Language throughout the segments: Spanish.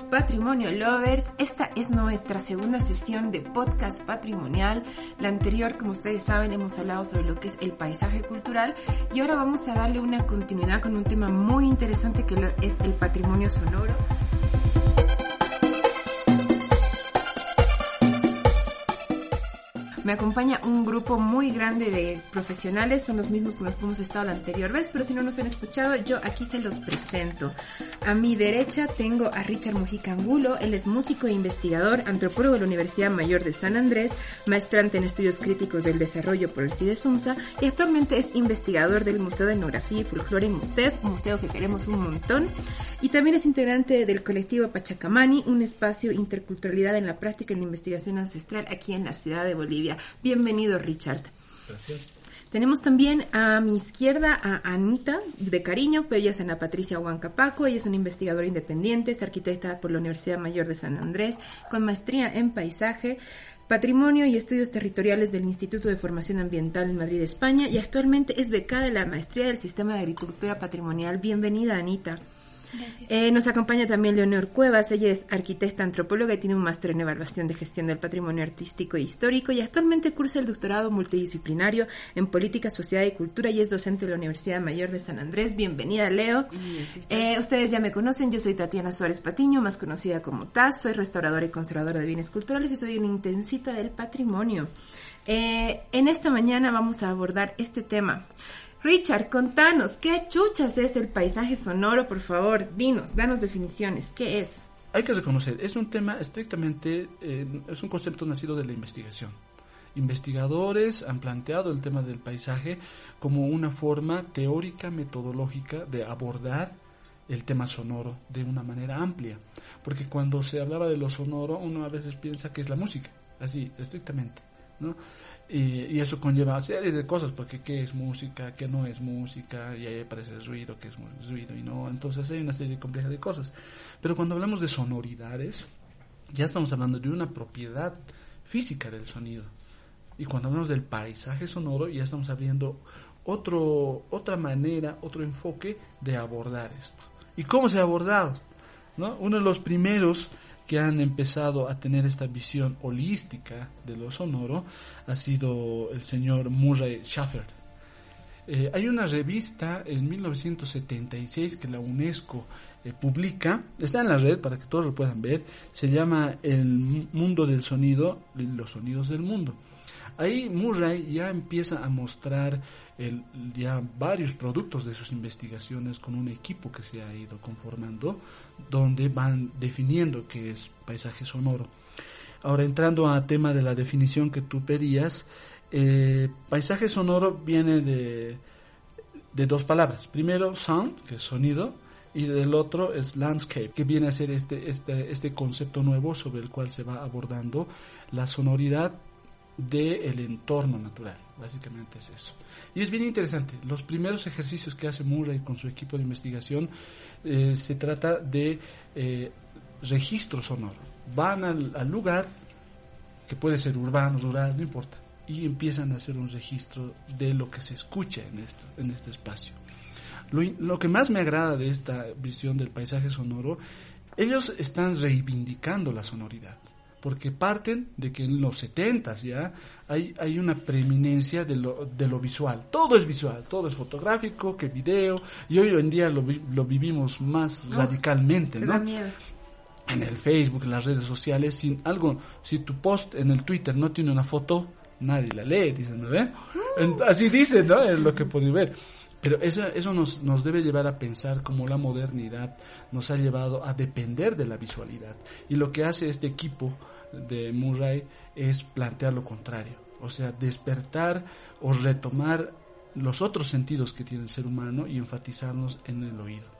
Patrimonio Lovers, esta es nuestra segunda sesión de podcast patrimonial. La anterior, como ustedes saben, hemos hablado sobre lo que es el paisaje cultural y ahora vamos a darle una continuidad con un tema muy interesante que es el patrimonio sonoro. Me acompaña un grupo muy grande de profesionales, son los mismos con los que hemos estado la anterior vez, pero si no nos han escuchado, yo aquí se los presento. A mi derecha tengo a Richard Mujica Angulo, él es músico e investigador, antropólogo de la Universidad Mayor de San Andrés, maestrante en estudios críticos del desarrollo por el CIDE SUMSA y actualmente es investigador del Museo de Etnografía y Folclore MUSEF, museo que queremos un montón, y también es integrante del colectivo Pachacamani, un espacio interculturalidad en la práctica y la investigación ancestral aquí en la ciudad de Bolivia. Bienvenido, Richard. Gracias. Tenemos también a mi izquierda a Anita, de cariño, pero ella es Ana Patricia Huancapaco, ella es una investigadora independiente, es arquitecta por la Universidad Mayor de San Andrés, con maestría en paisaje, patrimonio y estudios territoriales del Instituto de Formación Ambiental en Madrid, España, y actualmente es becada de la maestría del Sistema de Agricultura Patrimonial. Bienvenida, Anita. Eh, nos acompaña también Leonor Cuevas, ella es arquitecta antropóloga y tiene un máster en evaluación de gestión del patrimonio artístico e histórico y actualmente cursa el doctorado multidisciplinario en política, sociedad y cultura y es docente de la Universidad Mayor de San Andrés. Bienvenida, Leo. Eh, ustedes ya me conocen, yo soy Tatiana Suárez Patiño, más conocida como Taz, soy restauradora y conservadora de bienes culturales y soy una intensita del patrimonio. Eh, en esta mañana vamos a abordar este tema. Richard, contanos, ¿qué chuchas es el paisaje sonoro? Por favor, dinos, danos definiciones. ¿Qué es? Hay que reconocer, es un tema estrictamente, eh, es un concepto nacido de la investigación. Investigadores han planteado el tema del paisaje como una forma teórica, metodológica de abordar el tema sonoro de una manera amplia. Porque cuando se hablaba de lo sonoro, uno a veces piensa que es la música, así, estrictamente. ¿no? Y, eso conlleva serie de cosas, porque qué es música, qué no es música, y ahí aparece el ruido, qué es ruido y no. Entonces hay una serie compleja de cosas. Pero cuando hablamos de sonoridades, ya estamos hablando de una propiedad física del sonido. Y cuando hablamos del paisaje sonoro, ya estamos abriendo otro, otra manera, otro enfoque de abordar esto. ¿Y cómo se ha abordado? ¿No? Uno de los primeros que han empezado a tener esta visión holística de lo sonoro ha sido el señor Murray Schaffer. Eh, hay una revista en 1976 que la UNESCO eh, publica, está en la red para que todos lo puedan ver, se llama El Mundo del Sonido, los sonidos del mundo. Ahí Murray ya empieza a mostrar el- ya varios productos de sus investigaciones con un equipo que se ha ido conformando, donde van definiendo qué es paisaje sonoro. Ahora entrando a tema de la definición que tú pedías, eh, paisaje sonoro viene de, de dos palabras. Primero, sound, que es sonido, y del otro es landscape, que viene a ser este, este, este concepto nuevo sobre el cual se va abordando la sonoridad del entorno natural. Básicamente es eso. Y es bien interesante. Los primeros ejercicios que hace Murray con su equipo de investigación eh, se trata de eh, registro sonoro. Van al, al lugar, que puede ser urbano, rural, no importa, y empiezan a hacer un registro de lo que se escucha en, esto, en este espacio. Lo, lo que más me agrada de esta visión del paisaje sonoro, ellos están reivindicando la sonoridad porque parten de que en los 70 ya hay, hay una preeminencia de lo, de lo visual. Todo es visual, todo es fotográfico, que video, y hoy en día lo, lo vivimos más radicalmente, Te ¿no? da miedo. En el Facebook, en las redes sociales, sin algo, si tu post en el Twitter no tiene una foto, nadie la lee, dicen, ¿no Así dicen, ¿no? Es lo que puedo ver. Pero eso, eso nos, nos debe llevar a pensar cómo la modernidad nos ha llevado a depender de la visualidad. Y lo que hace este equipo de Murray es plantear lo contrario. O sea, despertar o retomar los otros sentidos que tiene el ser humano y enfatizarnos en el oído.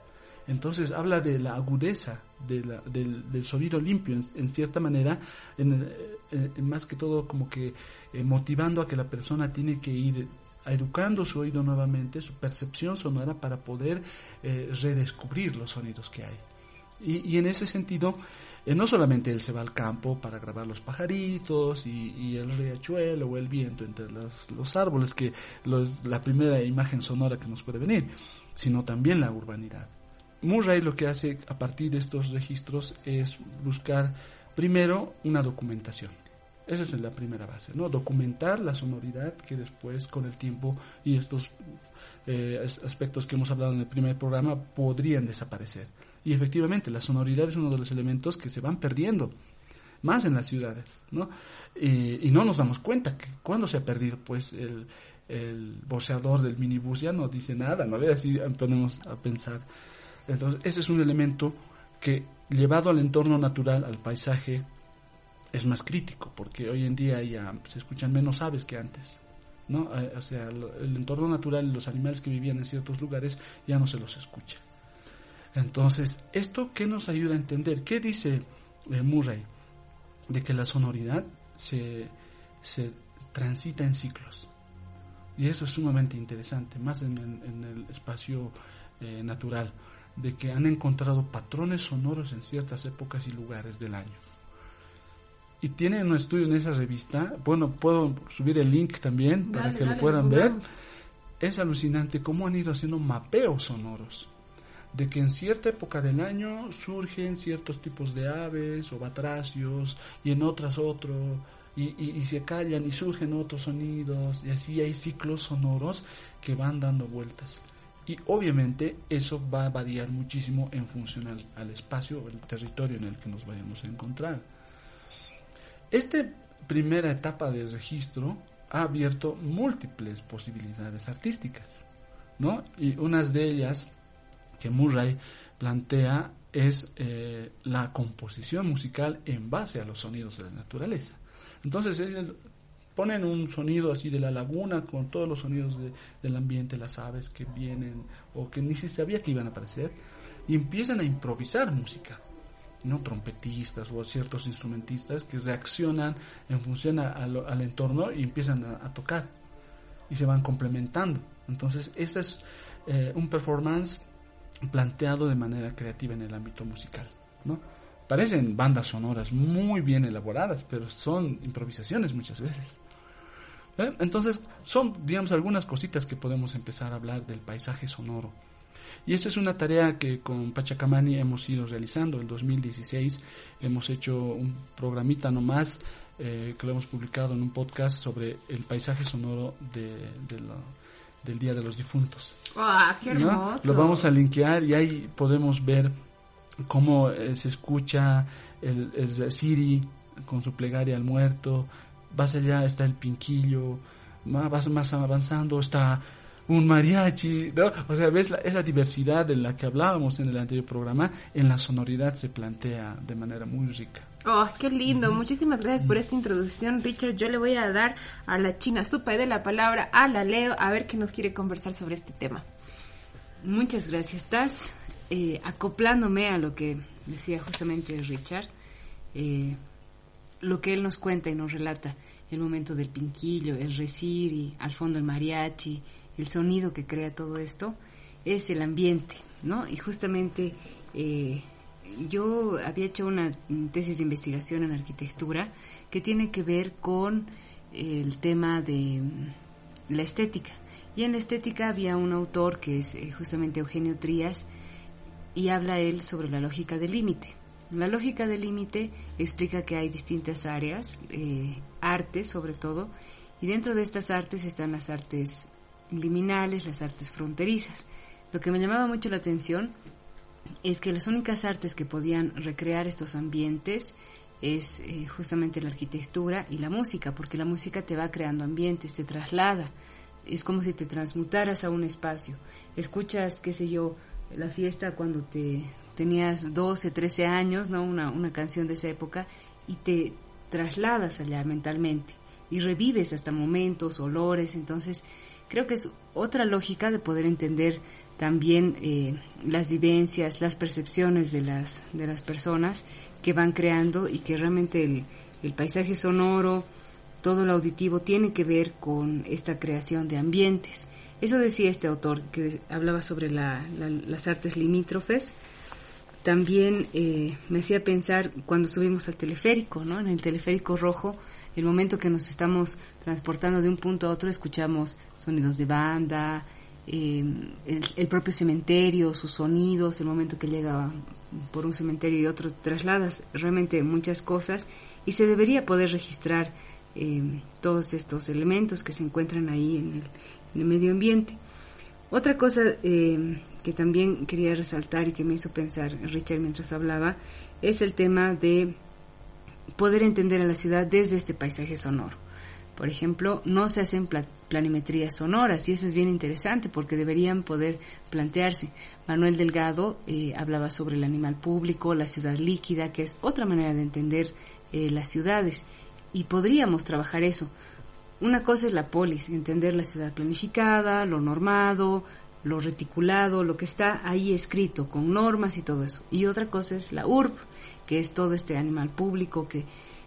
Entonces habla de la agudeza del, del sonido limpio, en, en cierta manera, en, eh, eh, más que todo como que eh, motivando a que la persona tiene que ir educando su oído nuevamente, su percepción sonora para poder eh, redescubrir los sonidos que hay. Y, en ese sentido, eh, no solamente él se va al campo para grabar los pajaritos y, el riachuelo o el viento entre los, los árboles, que los- la primera imagen sonora que nos puede venir, sino también la urbanidad. Murray lo que hace a partir de estos registros es buscar primero una documentación. Esa es la primera base, ¿no? Documentar la sonoridad que después con el tiempo y estos eh, as- aspectos que hemos hablado en el primer programa podrían desaparecer. Y efectivamente, la sonoridad es uno de los elementos que se van perdiendo más en las ciudades, ¿no? Y, no nos damos cuenta que cuando se ha perdido, pues el, el del minibús ya no dice nada, ¿no? Así ponemos a pensar. Entonces, ese es un elemento que llevado al entorno natural, al paisaje, es más crítico, porque hoy en día ya se escuchan menos aves que antes. ¿no? Eh, O sea, el entorno natural, los animales que vivían en ciertos lugares, ya no se los escucha. Entonces, ¿esto qué nos ayuda a entender? ¿Qué dice eh, Murray? De que la sonoridad se, se transita en ciclos. Y eso es sumamente interesante, más en el, en el espacio eh, natural, de que han encontrado patrones sonoros en ciertas épocas y lugares del año. Y tienen un estudio en esa revista, bueno, puedo subir el link también para Dale, que lo puedan ver. Es alucinante cómo han ido haciendo mapeos sonoros. De que en cierta época del año surgen ciertos tipos de aves o batracios y en otras otro. Y, y- y se callan y surgen otros sonidos y así hay ciclos sonoros que van dando vueltas. Y obviamente eso va a variar muchísimo en función al, al espacio o el territorio en el que nos vayamos a encontrar. Esta primera etapa de registro ha abierto múltiples posibilidades artísticas, ¿no? Y unas de ellas que Murray plantea es eh, la composición musical en base a los sonidos de la naturaleza. Entonces ellos ponen un sonido así de la laguna con todos los sonidos de- del ambiente, las aves que vienen o que ni se sabía que iban a aparecer y empiezan a improvisar música. ¿No? trompetistas o ciertos instrumentistas que reaccionan en función al entorno y empiezan a, tocar y se van complementando. Entonces, ese es eh, un performance planteado de manera creativa en el ámbito musical. ¿no? Parecen bandas sonoras muy bien elaboradas, pero son improvisaciones muchas veces. ¿Eh? Entonces, son, digamos, algunas cositas que podemos empezar a hablar del paisaje sonoro. Y esa es una tarea que con Pachacamani hemos ido realizando. En 2016 hemos hecho un programita nomás eh, que lo hemos publicado en un podcast sobre el paisaje sonoro de, del Día de los Difuntos. ¡Ah, qué ¿no? hermoso! Lo vamos a linkear y ahí podemos ver cómo eh, se escucha el, el Siri con su plegaria al muerto. Más allá está el pinquillo, más, vas más avanzando está un mariachi, ¿no? O sea, ves la, esa diversidad de la que hablábamos en el anterior programa, en la sonoridad se plantea de manera muy rica. Oh, qué lindo. Muchísimas gracias por esta introducción, Richard. Yo le voy a dar a la china supa de la palabra a la Leo a ver qué nos quiere conversar sobre este tema. Muchas gracias. Estás eh, acoplándome a lo que decía justamente Richard, eh, lo que él nos cuenta y nos relata, el momento del pinquillo, el resiri, al fondo el mariachi, el sonido que crea todo esto, es el ambiente, ¿no? Y justamente eh, yo había hecho una tesis de investigación en arquitectura que tiene que ver con el tema de mm, la estética. Y en la estética había un autor que es eh, justamente Eugenio Trías y habla él sobre la lógica del límite. La lógica del límite explica que hay distintas áreas, eh, artes sobre todo, y dentro de estas artes están las artes liminales, las artes fronterizas. Lo que me llamaba mucho la atención es que las únicas artes que podían recrear estos ambientes es eh, justamente la arquitectura y la música, porque la música te va creando ambientes, te traslada, es como si te transmutaras a un espacio. Escuchas, qué sé yo, la fiesta cuando te tenías 12, 13 años, ¿no? Una, una canción de esa época y te trasladas allá mentalmente y revives hasta momentos, olores, entonces creo que es otra lógica de poder entender también eh, las vivencias, las percepciones de las, de las personas que van creando y que realmente el, paisaje sonoro, todo lo auditivo tiene que ver con esta creación de ambientes. Eso decía este autor que hablaba sobre la, las artes limítrofes. También eh, me hacía pensar cuando subimos al teleférico, ¿no? En el teleférico rojo, el momento que nos estamos transportando de un punto a otro, escuchamos sonidos de banda, eh, el, propio cementerio, sus sonidos, el momento que llega por un cementerio y otro, trasladas realmente muchas cosas y se debería poder registrar eh, todos estos elementos que se encuentran ahí en el, medio ambiente. Otra cosa eh, que también quería resaltar y que me hizo pensar Richard mientras hablaba es el tema de poder entender a la ciudad desde este paisaje sonoro. Por ejemplo, no se hacen planimetrías sonoras y eso es bien interesante porque deberían poder plantearse. Manuel Delgado eh, hablaba sobre el animal público, la ciudad líquida, que es otra manera de entender eh, las ciudades y podríamos trabajar eso. Una cosa es la polis, entender la ciudad planificada, lo normado, lo reticulado, lo que está ahí escrito con normas y todo eso. Y otra cosa es la urb, que es todo este animal público que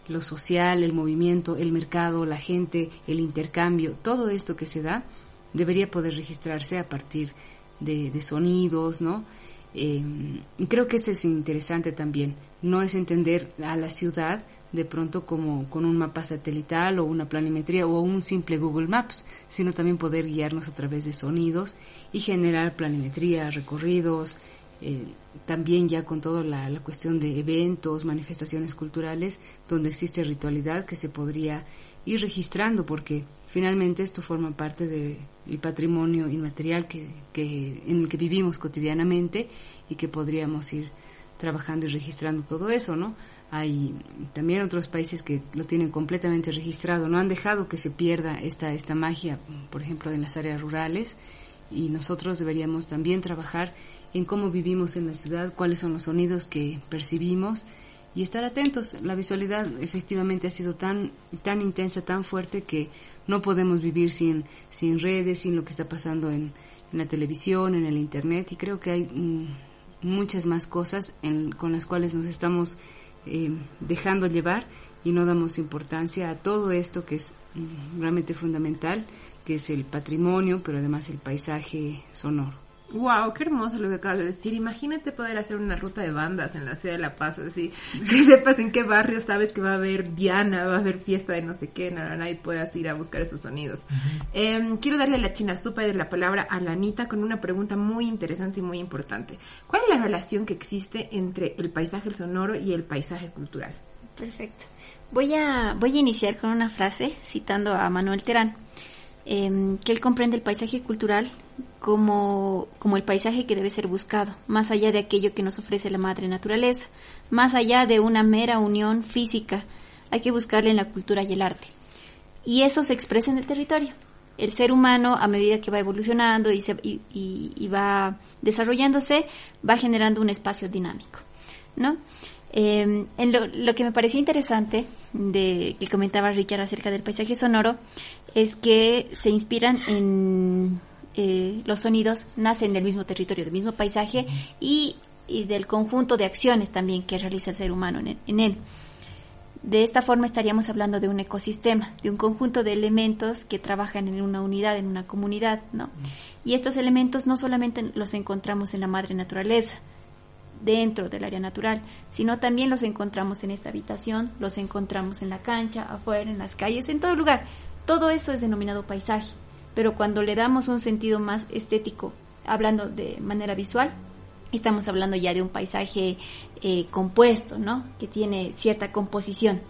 lo social, el movimiento, el mercado, la gente, el intercambio, todo esto que se da debería poder registrarse a partir de, sonidos, ¿no? Eh, creo que eso es interesante también. No es entender a la ciudad de pronto como con un mapa satelital o una planimetría o un simple Google Maps, sino también poder guiarnos a través de sonidos y generar planimetría, recorridos, eh, también ya con toda la, cuestión de eventos, manifestaciones culturales, donde existe ritualidad que se podría ir registrando, porque finalmente esto forma parte del patrimonio inmaterial que, que, en el que vivimos cotidianamente y que podríamos ir trabajando y registrando todo eso, ¿no? Hay también otros países que lo tienen completamente registrado, no han dejado que se pierda esta, esta magia, por ejemplo, en las áreas rurales, y nosotros deberíamos también trabajar en cómo vivimos en la ciudad, cuáles son los sonidos que percibimos y estar atentos. La visualidad efectivamente ha sido tan, tan intensa, tan fuerte que no podemos vivir sin, sin redes, sin lo que está pasando en, en la televisión, en el internet. Y creo que hay mm, muchas más cosas con las cuales nos estamos eh, dejando llevar y no damos importancia a todo esto que es mm, realmente fundamental, que es el patrimonio, pero además el paisaje sonoro. Wow, qué hermoso lo que acabas de decir. Imagínate poder hacer una ruta de bandas en la ciudad de La Paz, así que sepas en qué barrio sabes que va a haber Diana, va a haber fiesta de no sé qué, nada, y puedas ir a buscar esos sonidos. Em, quiero darle la china sopa de la palabra a la Anita con una pregunta muy interesante y muy importante. ¿Cuál es la relación que existe entre el paisaje sonoro y el paisaje cultural? Perfecto. Voy a, voy a iniciar con una frase citando a Manuel Terán, em, que él comprende el paisaje cultural como, como el paisaje que debe ser buscado, más allá de aquello que nos ofrece la madre naturaleza, más allá de una mera unión física, hay que buscarle en la cultura y el arte. Y eso se expresa en el territorio. El ser humano, a medida que va evolucionando y, se, y, va desarrollándose, va generando un espacio dinámico, ¿no? Em, en lo, que me parecía interesante de que comentaba Richard acerca del paisaje sonoro es que se inspiran en eh, los sonidos nacen del mismo territorio, del mismo paisaje y, del conjunto de acciones también que realiza el ser humano en, él. De esta forma estaríamos hablando de un ecosistema, de un conjunto de elementos que trabajan en una unidad, en una comunidad, ¿no? Y estos elementos no solamente los encontramos en la madre naturaleza, dentro del área natural, sino también los encontramos en esta habitación, los encontramos en la cancha, afuera, en las calles, en todo lugar. Todo eso es denominado paisaje pero cuando le damos un sentido más estético, hablando de manera visual, estamos hablando ya de un paisaje eh, compuesto, ¿no? Que tiene cierta composición.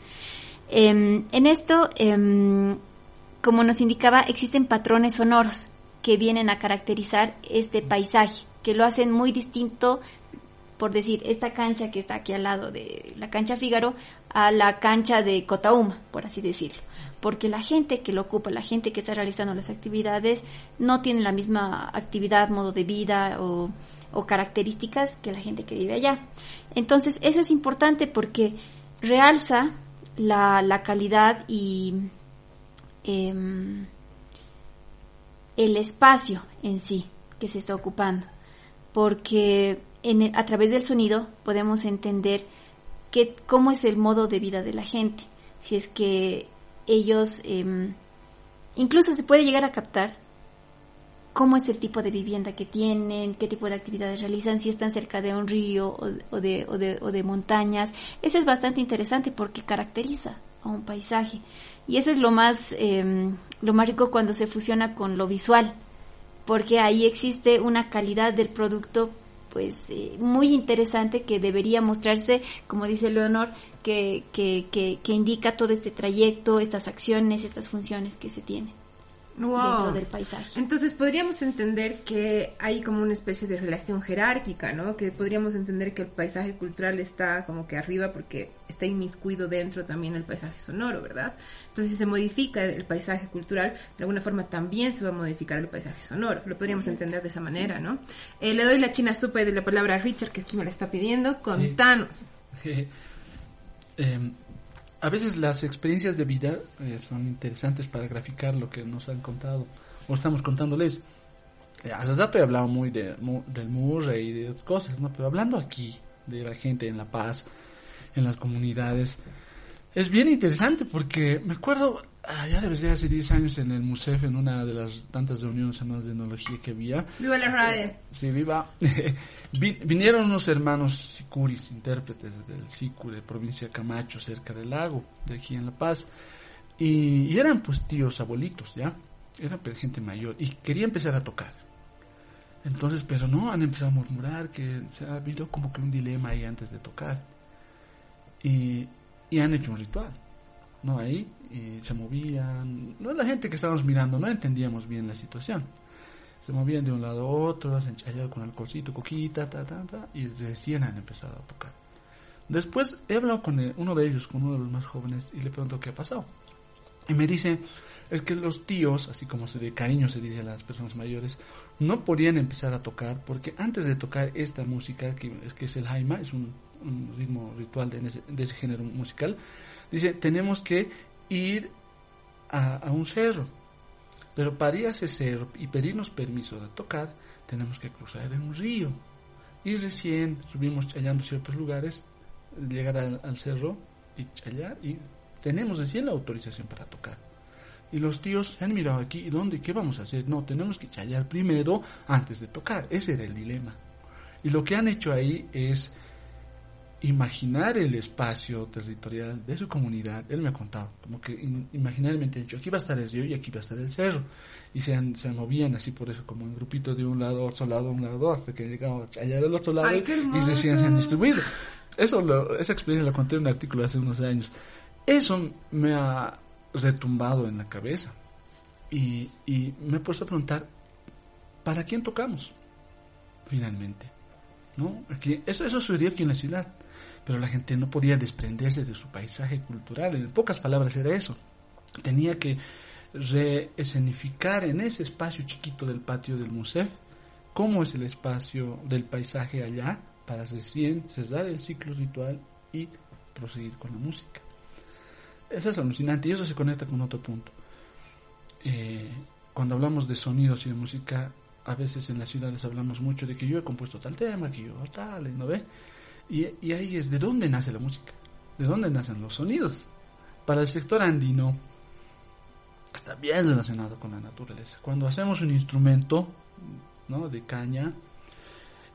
Em, en esto, em, como nos indicaba, existen patrones sonoros que vienen a caracterizar este paisaje, que lo hacen muy distinto por decir, esta cancha que está aquí al lado de la cancha Fígaro, a la cancha de Cotauma, por así decirlo. Porque la gente que lo ocupa, la gente que está realizando las actividades, no tiene la misma actividad, modo de vida o, características que la gente que vive allá. Entonces, eso es importante porque realza la, la calidad y em, el espacio en sí que se está ocupando. Porque en el- a través del sonido podemos entender que, cómo es el modo de vida de la gente. Si es que ellos, em, incluso se puede llegar a captar cómo es el tipo de vivienda que tienen, qué tipo de actividades realizan, si están cerca de un río o, o de, o, de, o de montañas. Eso es bastante interesante porque caracteriza a un paisaje. Y eso es lo más, em, lo más rico cuando se fusiona con lo visual, porque ahí existe una calidad del producto pues eh, muy interesante que debería mostrarse, como dice Leonor, que, que, que, que indica todo este trayecto, estas acciones, estas funciones que se tienen Wow. dentro del paisaje. Entonces podríamos entender que hay como una especie de relación jerárquica, ¿no? Que podríamos entender que el paisaje cultural está como que arriba porque está inmiscuido dentro también el paisaje sonoro, ¿verdad? Entonces si se modifica el paisaje cultural, de alguna forma también se va a modificar el paisaje sonoro. Lo podríamos entender de esa manera, ¿no? Eh, le doy la china supe de la palabra a Richard, que aquí me la está pidiendo. Contanos. Eh, a veces las experiencias de vida eh, son interesantes para graficar lo que nos han contado o estamos contándoles. Eh, hace rato he hablado muy de, mu- del Murray y de otras cosas, ¿no? Pero hablando aquí de la gente en La Paz, en las comunidades, es bien interesante porque me acuerdo, ya debe ser hace 10 años en el MUSEF, en una de las tantas reuniones anuales de etnología que había, Viva la radio. Sí, viva. Vi- vinieron unos hermanos sicuris, intérpretes del sicu de provincia Camacho, cerca del lago, de aquí en La Paz. Y, y eran pues tíos, abuelitos, ¿ya? Eran pues, gente mayor y quería empezar a tocar. Entonces, pero no, han empezado a murmurar que se ha habido como que un dilema ahí antes de tocar. Y, y han hecho un ritual, ¿no? Ahí, y se movían. No la gente que estábamos mirando, no entendíamos bien la situación se movían de un lado a otro, se enchallaban con alcoholcito, coquita, ta, ta, ta, y recién han empezado a tocar. Después he hablado con el- uno de ellos, con uno de los más jóvenes, y le pregunto qué ha pasado. Y me dice, es que los tíos, así como se de cariño se dice a las personas mayores, no podían empezar a tocar porque antes de tocar esta música, que que es el jaima, es un, un ritmo ritual de de ese género musical, dice, tenemos que ir a, un cerro. Pero para ir a ese cerro y pedirnos permiso de tocar, tenemos que cruzar un río. Y recién subimos challando ciertos lugares, llegar al, cerro y challar, y tenemos recién la autorización para tocar. Y los tíos se han mirado aquí, ¿y dónde? ¿Qué vamos a hacer? No, tenemos que challar primero antes de tocar. Ese era el dilema. Y lo que han hecho ahí es imaginar el espacio territorial de su comunidad. Él me ha contado, como que in- imaginariamente dicho, aquí va a estar el río y aquí va a estar el cerro. Y se, han- se movían así por eso, como en grupitos de un lado, otro lado, un lado, hasta que llegábamos allá del otro lado Ay, y recién se han distribuido. Eso lo- esa experiencia la conté en un artículo hace unos años. Eso me ha retumbado en la cabeza. Y, y me he puesto a preguntar, ¿para quién tocamos? Finalmente. ¿No? Aquí, eso, eso sucedió aquí en la ciudad, pero la gente no podía desprenderse de su paisaje cultural, en pocas palabras era eso. Tenía que reescenificar en ese espacio chiquito del patio del museo cómo es el espacio del paisaje allá para recién cerrar el ciclo ritual y proseguir con la música. Eso es alucinante y eso se conecta con otro punto. Eh, cuando hablamos de sonidos y de música, a veces en las ciudades hablamos mucho de que yo he compuesto tal tema, que yo tal, ¿no ve? Y, y ahí es de dónde nace la música, de dónde nacen los sonidos. Para el sector andino está bien relacionado con la naturaleza. Cuando hacemos un instrumento ¿no? de caña,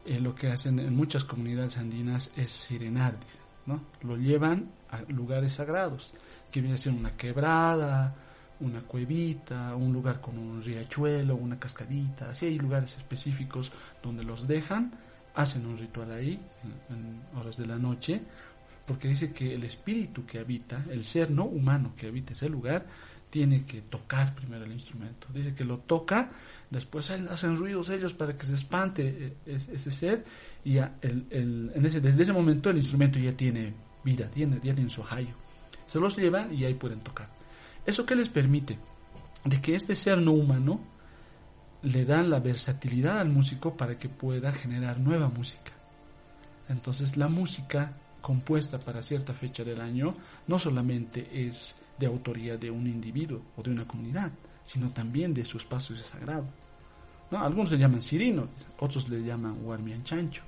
eh, lo que hacen en muchas comunidades andinas es sirenar, dicen, ¿no? Lo llevan a lugares sagrados, que viene a ser una quebrada, una cuevita, un lugar con un riachuelo, una cascadita, así hay lugares específicos donde los dejan, hacen un ritual ahí, en, horas de la noche, porque dice que el espíritu que habita, el ser no humano que habita ese lugar, tiene que tocar primero el instrumento. Dice que lo toca, después hacen ruidos ellos para que se espante ese ser y ya el, el, en ese, desde ese momento el instrumento ya tiene vida, tiene, tienen su hallo. Se los llevan y ahí pueden tocar. ¿Eso qué les permite? De que este ser no humano le da la versatilidad al músico para que pueda generar nueva música. Entonces la música compuesta para cierta fecha del año no solamente es de autoría de un individuo o de una comunidad, sino también de su espacio sagrado. ¿No? Algunos le llaman sirino, otros le llaman Warmian Chancho.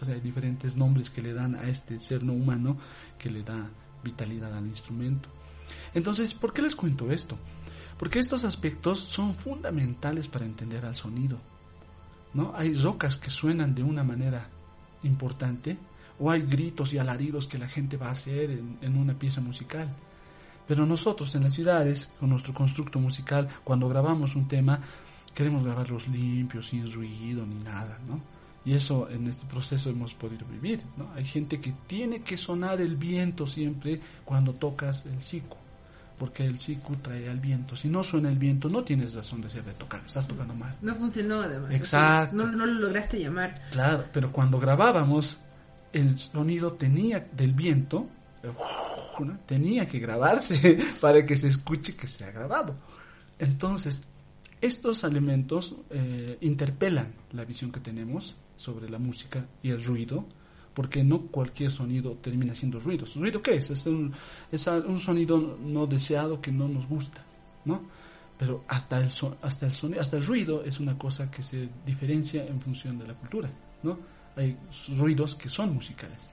O sea, hay diferentes nombres que le dan a este ser no humano que le da vitalidad al instrumento. Entonces, ¿por qué les cuento esto? Porque estos aspectos son fundamentales para entender al sonido. ¿no? Hay rocas que suenan de una manera importante o hay gritos y alaridos que la gente va a hacer en, en una pieza musical. Pero nosotros en las ciudades, con nuestro constructo musical, cuando grabamos un tema, queremos grabarlos limpios, sin ruido ni nada, ¿no? Y eso en este proceso hemos podido vivir, ¿no? Hay gente que tiene que sonar el viento siempre cuando tocas el siku, porque el siku trae al viento. Si no suena el viento, no tienes razón de ser de tocar, estás tocando mal. No funcionó además. Exacto. No, no lo lograste llamar. Claro, pero cuando grabábamos, el sonido tenía del viento, ¿no? tenía que grabarse para que se escuche que se ha grabado. Entonces, estos elementos eh, interpelan la visión que tenemos sobre la música y el ruido, porque no cualquier sonido termina siendo ruido. ¿Ruido qué es? Es un, es un sonido no deseado que no nos gusta, ¿no? Pero hasta el, so- hasta, el sonido, hasta el ruido es una cosa que se diferencia en función de la cultura, ¿no? Hay ruidos que son musicales.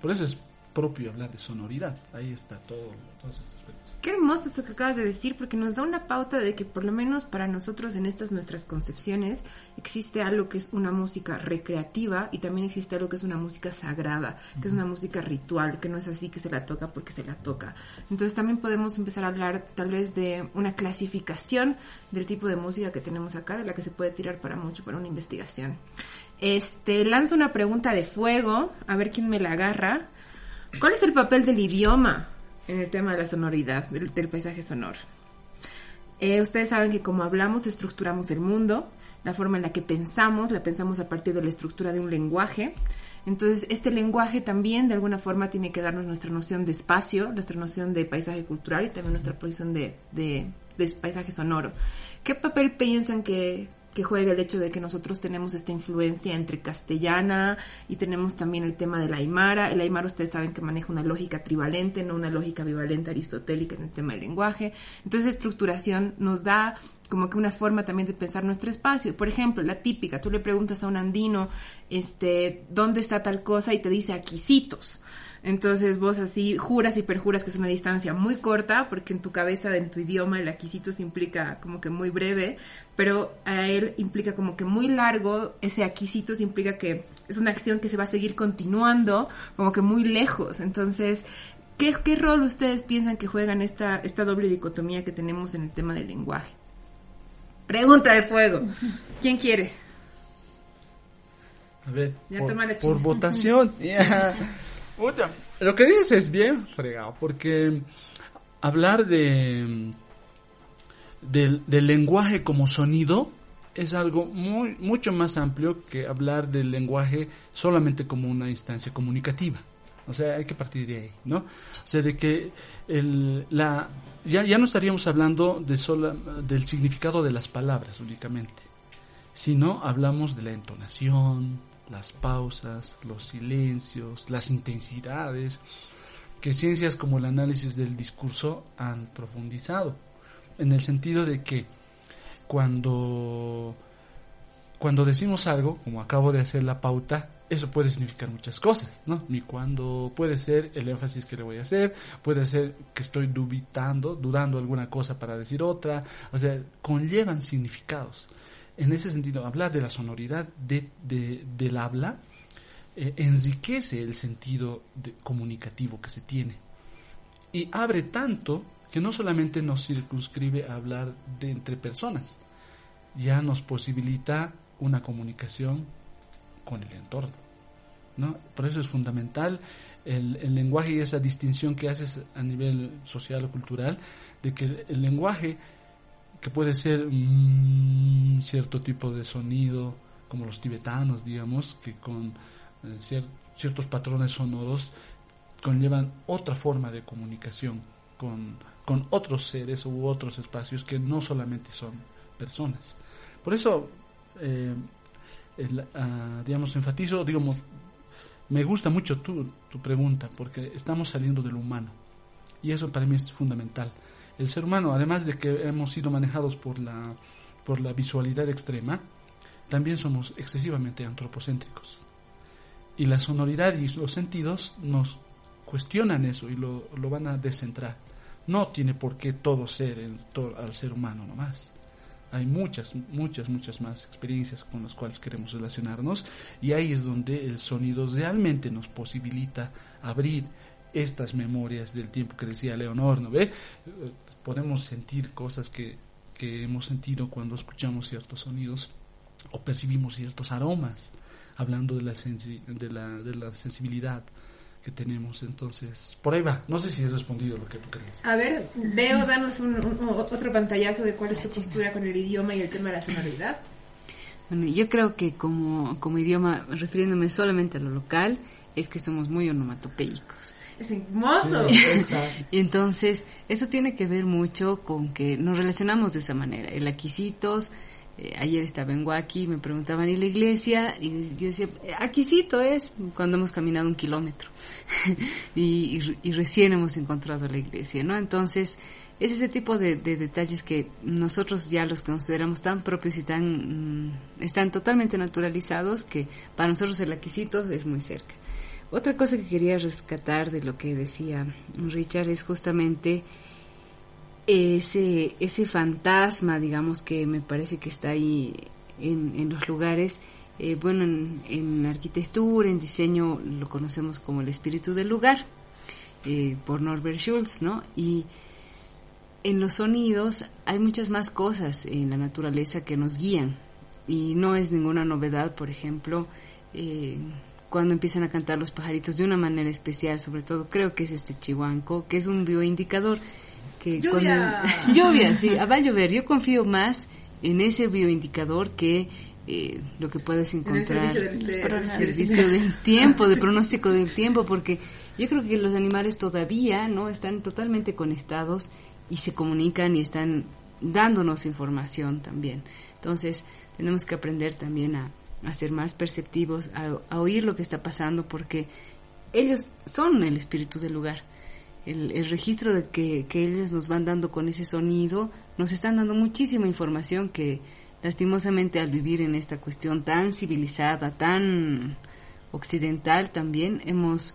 Por eso es propio hablar de sonoridad. Ahí está todo, todos esos aspectos. Qué hermoso esto que acabas de decir, porque nos da una pauta de que por lo menos para nosotros en estas nuestras concepciones existe algo que es una música recreativa y también existe algo que es una música sagrada, que es una música ritual, que no es así que se la toca porque se la toca. Entonces también podemos empezar a hablar tal vez de una clasificación del tipo de música que tenemos acá, de la que se puede tirar para mucho para una investigación. Este, lanzo una pregunta de fuego, a ver quién me la agarra. ¿Cuál es el papel del idioma en el tema de la sonoridad, del, del paisaje sonoro? Eh, ustedes saben que como hablamos, estructuramos el mundo, la forma en la que pensamos, la pensamos a partir de la estructura de un lenguaje. Entonces, este lenguaje también de alguna forma tiene que darnos nuestra noción de espacio, nuestra noción de paisaje cultural y también nuestra posición de, de, de paisaje sonoro. ¿Qué papel piensan que, que juega el hecho de que nosotros tenemos esta influencia entre castellana y tenemos también el tema del aymara. El aymara ustedes saben que maneja una lógica trivalente, no una lógica bivalente aristotélica en el tema del lenguaje. Entonces, estructuración nos da como que una forma también de pensar nuestro espacio. Por ejemplo, la típica, tú le preguntas a un andino, este, ¿dónde está tal cosa? Y te dice aquisitos. Entonces vos así juras y perjuras que es una distancia muy corta, porque en tu cabeza, en tu idioma, el aquisitos implica como que muy breve, pero a él implica como que muy largo, ese aquisitos implica que es una acción que se va a seguir continuando, como que muy lejos. Entonces, ¿qué, qué rol ustedes piensan que juegan esta, esta doble dicotomía que tenemos en el tema del lenguaje? Pregunta de fuego. ¿Quién quiere? A ver, Ya por, toma la por china. votación. Ya. Lo que dices es bien fregado, porque hablar de del, del lenguaje como sonido es algo muy mucho más amplio que hablar del lenguaje solamente como una instancia comunicativa. O sea, hay que partir de ahí, ¿no? O sea, de que el, la, ya, ya no estaríamos hablando de sola, del significado de las palabras únicamente, sino hablamos de la entonación, las pausas, los silencios, las intensidades, que ciencias como el análisis del discurso han profundizado, en el sentido de que cuando, cuando decimos algo, como acabo de hacer la pauta, eso puede significar muchas cosas, ¿no? Y cuando puede ser el énfasis que le voy a hacer, puede ser que estoy dubitando, dudando alguna cosa para decir otra, o sea, conllevan significados. En ese sentido, hablar de la sonoridad de, de- del habla eh, enriquece el sentido comunicativo que se tiene y abre tanto que no solamente nos circunscribe a hablar de entre personas, ya nos posibilita una comunicación con el entorno. ¿no? Por eso es fundamental el, el lenguaje y esa distinción que haces a nivel social o cultural, de que el lenguaje, que puede ser mm, cierto tipo de sonido, como los tibetanos, digamos, que con eh, cier- ciertos patrones sonoros conllevan otra forma de comunicación con, con otros seres u otros espacios que no solamente son personas. Por eso, eh, ah, digamos, enfatizo, digamos, me gusta mucho tu, tu pregunta, porque estamos saliendo de lo humano. Y eso para mí es fundamental. El ser humano, además de que hemos sido manejados por la, por la visualidad extrema, también somos excesivamente antropocéntricos. Y la sonoridad y los sentidos nos cuestionan eso y lo, lo van a descentrar. No tiene por qué todo ser todo, al ser humano nomás. Hay muchas, muchas, muchas más experiencias con las cuales queremos relacionarnos y ahí es donde el sonido realmente nos posibilita abrir estas memorias del tiempo que decía Leonor, ¿no ve? Podemos sentir cosas que, que hemos sentido cuando escuchamos ciertos sonidos o percibimos ciertos aromas, hablando de la, sensi de la, de la sensibilidad que tenemos. Entonces, por ahí va. No sé si he respondido lo que tú crees. A ver, Veo, danos un, un- otro pantallazo de cuál es tu postura con el idioma y el tema de la sonoridad. Bueno, yo creo que como, como idioma, refiriéndome solamente a lo local, es que somos muy onomatopeicos. Es hermoso. Y entonces, eso tiene que ver mucho con que nos relacionamos de esa manera. El aquisitos, eh, ayer estaba en Huaki, me preguntaban, ¿y la iglesia? Y yo decía, "Eh, aquisito es cuando hemos caminado un kilómetro. y, y- y recién hemos encontrado la iglesia, ¿no? Entonces, es ese tipo de, de detalles que nosotros ya los consideramos tan propios y tan, mm, están totalmente naturalizados que para nosotros el aquisito es muy cerca. Otra cosa que quería rescatar de lo que decía Richard es justamente ese, ese fantasma, digamos, que me parece que está ahí en, en los lugares. Eh, bueno, en, arquitectura, en diseño, lo conocemos como el espíritu del lugar, eh, por Norbert Schulz, ¿no? Y en los sonidos hay muchas más cosas en la naturaleza que nos guían. Y no es ninguna novedad, por ejemplo, eh, cuando empiezan a cantar los pajaritos de una manera especial, sobre todo creo que es este chihuanco, que es un bioindicador que Lluvia. cuando lluvia, sí, ah, va a llover. Yo confío más en ese bioindicador que eh, lo que puedes En el encontrar servicio del, Los este, servicio del tiempo, de pronóstico del tiempo, porque yo creo que los animales todavía no están totalmente conectados y se comunican y están dándonos información también. Entonces, tenemos que aprender también a, a ser más perceptivos, a, oír lo que está pasando, porque ellos son el espíritu del lugar. El, el registro de que, que ellos nos van dando con ese sonido, nos están dando muchísima información que lastimosamente al vivir en esta cuestión tan civilizada, tan occidental también, hemos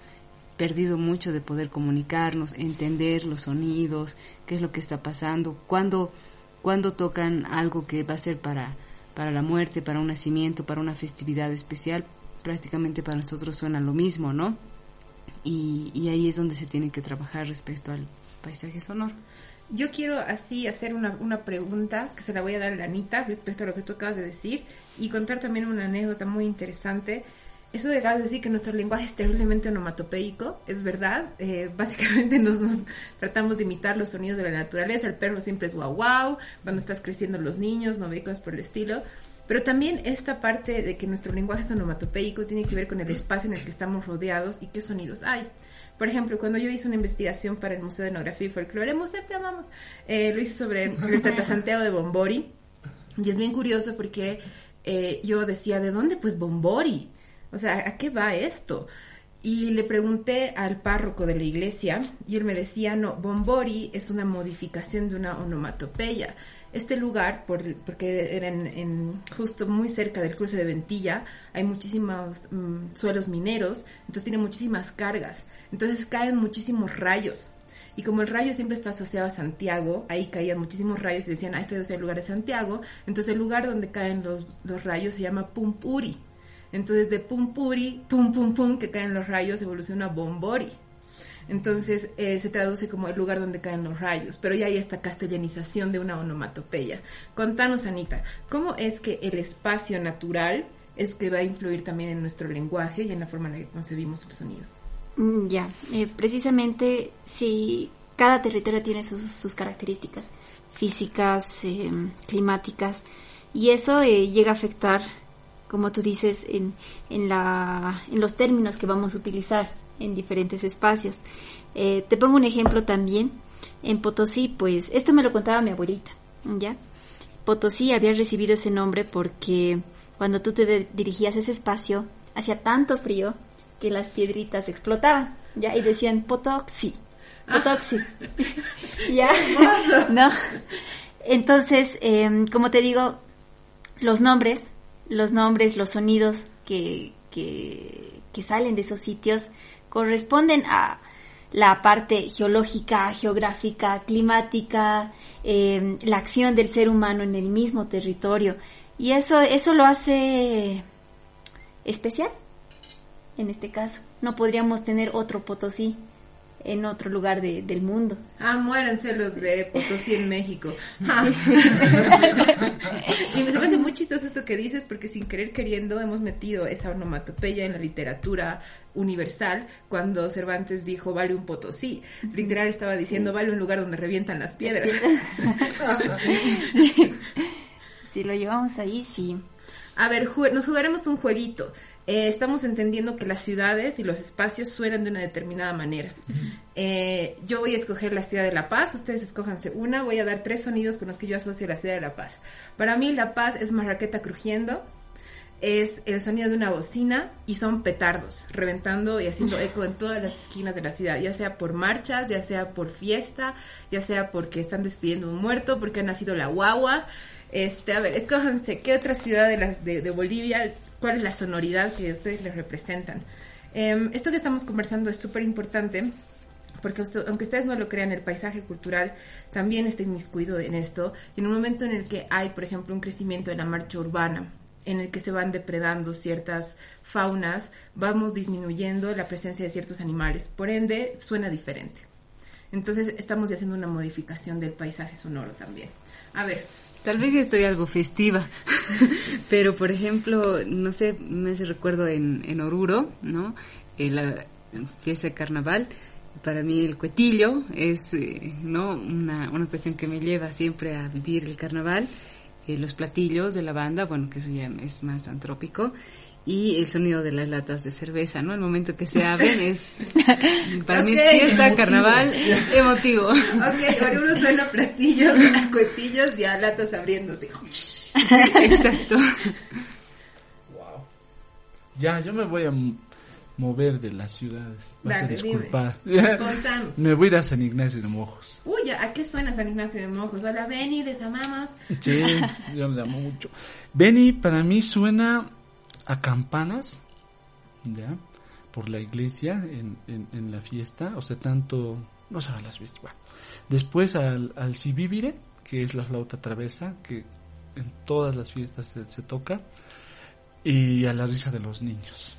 perdido mucho de poder comunicarnos, entender los sonidos, qué es lo que está pasando, cuándo, cuándo tocan algo que va a ser para, para la muerte, para un nacimiento, para una festividad especial, prácticamente para nosotros suena lo mismo, ¿no? Y, y ahí es donde se tiene que trabajar respecto al paisaje sonoro. Yo quiero así hacer una, una pregunta que se la voy a dar a Anita respecto a lo que tú acabas de decir y contar también una anécdota muy interesante. Eso de acabas de decir que nuestro lenguaje es terriblemente onomatopeico, es verdad. Eh, básicamente nos, nos tratamos de imitar los sonidos de la naturaleza. El perro siempre es guau guau, cuando estás creciendo los niños, no cosas por el estilo. Pero también esta parte de que nuestro lenguaje es onomatopeico tiene que ver con el espacio en el que estamos rodeados y qué sonidos hay. Por ejemplo, cuando yo hice una investigación para el Museo de Etnografía y Folclore, Museo te amamos, eh, lo hice sobre el Tatasanteo de Bombori. Y es bien curioso porque eh, yo decía, ¿de dónde? Pues Bombori. O sea, ¿a qué va esto? Y le pregunté al párroco de la iglesia y él me decía, no, Bombori es una modificación de una onomatopeya. Este lugar, por, porque era justo muy cerca del cruce de Ventilla, hay muchísimos mm, suelos mineros, entonces tiene muchísimas cargas. Entonces caen muchísimos rayos. Y como el rayo siempre está asociado a Santiago, ahí caían muchísimos rayos y decían, ah, este debe ser el lugar de Santiago. Entonces el lugar donde caen los, los rayos se llama Pumpuri. Entonces de Pumpuri, pum, pum, pum, que caen los rayos, evoluciona Bombori. Entonces eh, se traduce como el lugar donde caen los rayos, pero ya hay esta castellanización de una onomatopeya. Contanos, Anita, ¿cómo es que el espacio natural es que va a influir también en nuestro lenguaje y en la forma en la que concebimos el sonido? Mm, Ya, eh, precisamente si cada territorio tiene sus, sus características físicas, eh, climáticas, y eso eh, llega a afectar, como tú dices, en, en, la, en los términos que vamos a utilizar en diferentes espacios. Eh, te pongo un ejemplo también. En Potosí, pues, esto me lo contaba mi abuelita, ¿ya? Potosí había recibido ese nombre porque cuando tú te dirigías a ese espacio, hacía tanto frío que las piedritas explotaban, ¿ya? Y decían Potoxi, Potoxi. ¿Ya? ¿No? Entonces, em, como te digo, los nombres, los nombres, los sonidos que, que, que salen de esos sitios corresponden a la parte geológica, geográfica, climática, eh, la acción del ser humano en el mismo territorio. Y eso, eso lo hace especial, en este caso. No podríamos tener otro Potosí en otro lugar de- del mundo. Ah, muéranse los de Potosí en México. y me parece muy chistoso esto que dices porque sin querer queriendo hemos metido esa onomatopeya en la literatura universal cuando Cervantes dijo vale un Potosí. Literal estaba diciendo vale un lugar donde revientan las piedras. Si lo llevamos ahí, sí. A ver, nos jugaremos un jueguito. Eh, estamos entendiendo que las ciudades y los espacios suenan de una determinada manera. Eh, yo voy a escoger la ciudad de La Paz, ustedes escójanse una, voy a dar tres sonidos con los que yo asocio la ciudad de La Paz. Para mí La Paz es marraqueta crujiendo, es el sonido de una bocina y son petardos, reventando y haciendo eco en todas las esquinas de la ciudad, ya sea por marchas, ya sea por fiesta, ya sea porque están despidiendo un muerto, porque ha nacido la guagua. Este, a ver, escójanse, ¿qué otra ciudad de, Bolivia, cuál es la sonoridad que ustedes les representan? Em, esto que estamos conversando es súper importante porque aunque ustedes no lo crean, el paisaje cultural también está inmiscuido en esto. Y en un momento en el que hay, por ejemplo, un crecimiento de la marcha urbana, en el que se van depredando ciertas faunas, vamos disminuyendo la presencia de ciertos animales. Por ende, suena diferente. Entonces, estamos haciendo una modificación del paisaje sonoro también. A ver, Tal vez yo estoy algo festiva, pero por ejemplo, no sé, me hace recuerdo en, en Oruro, ¿no? Eh, la fiesta de carnaval. Para mí el cuetillo es, eh, ¿no? Una, una cuestión que me lleva siempre a vivir el carnaval. Eh, los platillos de la banda, bueno, que eso ya es más antrópico. Y el sonido de las latas de cerveza, ¿no? El momento que se abren es, para mí es fiesta, carnaval, emotivo. ok, Oruro suena a platillos, a cuetillos y a latas abriéndose. Exacto. Wow. Ya, yo me voy a mover de las ciudades. Vas a Dale, dime. disculpar. Contanos. me voy a ir a San Ignacio de Mojos. Uy, ¿a qué suena San Ignacio de Mojos? Hola, Beni, les amamos. Sí, yo le amo mucho. Benny para mí suena a campanas, ¿ya? Por la iglesia en, en, en la fiesta, o sea, tanto, no sé, las viste, bueno. Después al, al sibibire, que es la flauta travesa, que en todas las fiestas se, se toca, y a la risa de los niños.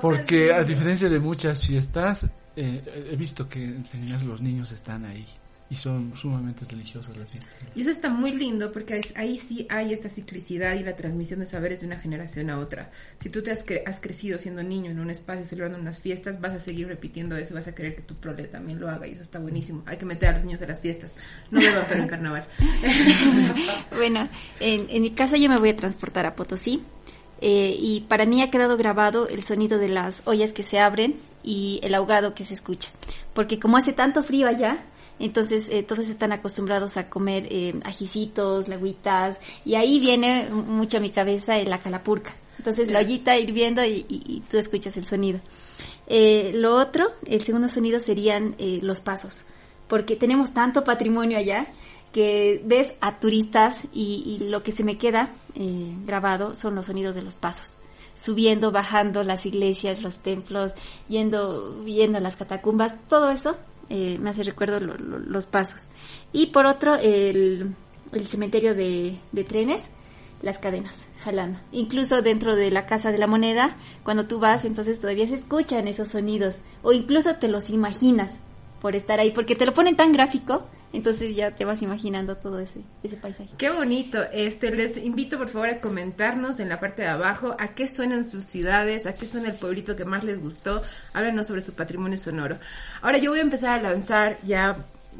Porque a diferencia de muchas fiestas, eh, he visto que en San Ignacio los niños están ahí, y son sumamente religiosas las fiestas. Y eso está muy lindo porque es- ahí sí hay esta ciclicidad y la transmisión de saberes de una generación a otra. Si tú te has, cre- has crecido siendo niño en un espacio celebrando unas fiestas, vas a seguir repitiendo eso, vas a querer que tu prole también lo haga y eso está buenísimo. Hay que meter a los niños a las fiestas. No beban pero en carnaval. Bueno, en, en mi caso yo me voy a transportar a Potosí eh, y para mí ha quedado grabado el sonido de las ollas que se abren y el ahogado que se escucha. Porque como hace tanto frío allá, entonces eh, todos están acostumbrados a comer eh, ajicitos, lagüitas y ahí viene mucho a mi cabeza la calapurca. Entonces la ollita hirviendo y, y- y tú escuchas el sonido. Eh, lo otro, el segundo sonido serían eh, los pasos, porque tenemos tanto patrimonio allá que ves a turistas y, y lo que se me queda eh, grabado son los sonidos de los pasos. Subiendo, bajando las iglesias, los templos, yendo, yendo a las catacumbas, todo eso eh, me hace recuerdo lo- lo- los pasos. Y por otro, el, el cementerio de, de trenes, las cadenas, jalando. Incluso dentro de la Casa de la Moneda, cuando tú vas, entonces todavía se escuchan esos sonidos. O incluso te los imaginas por estar ahí, porque te lo ponen tan gráfico, entonces ya te vas imaginando todo ese, paisaje. Qué bonito. Este, les invito por favor a comentarnos en la parte de abajo a qué suenan sus ciudades, a qué suena el pueblito que más les gustó. Háblanos sobre su patrimonio sonoro. Ahora yo voy a empezar a lanzar ya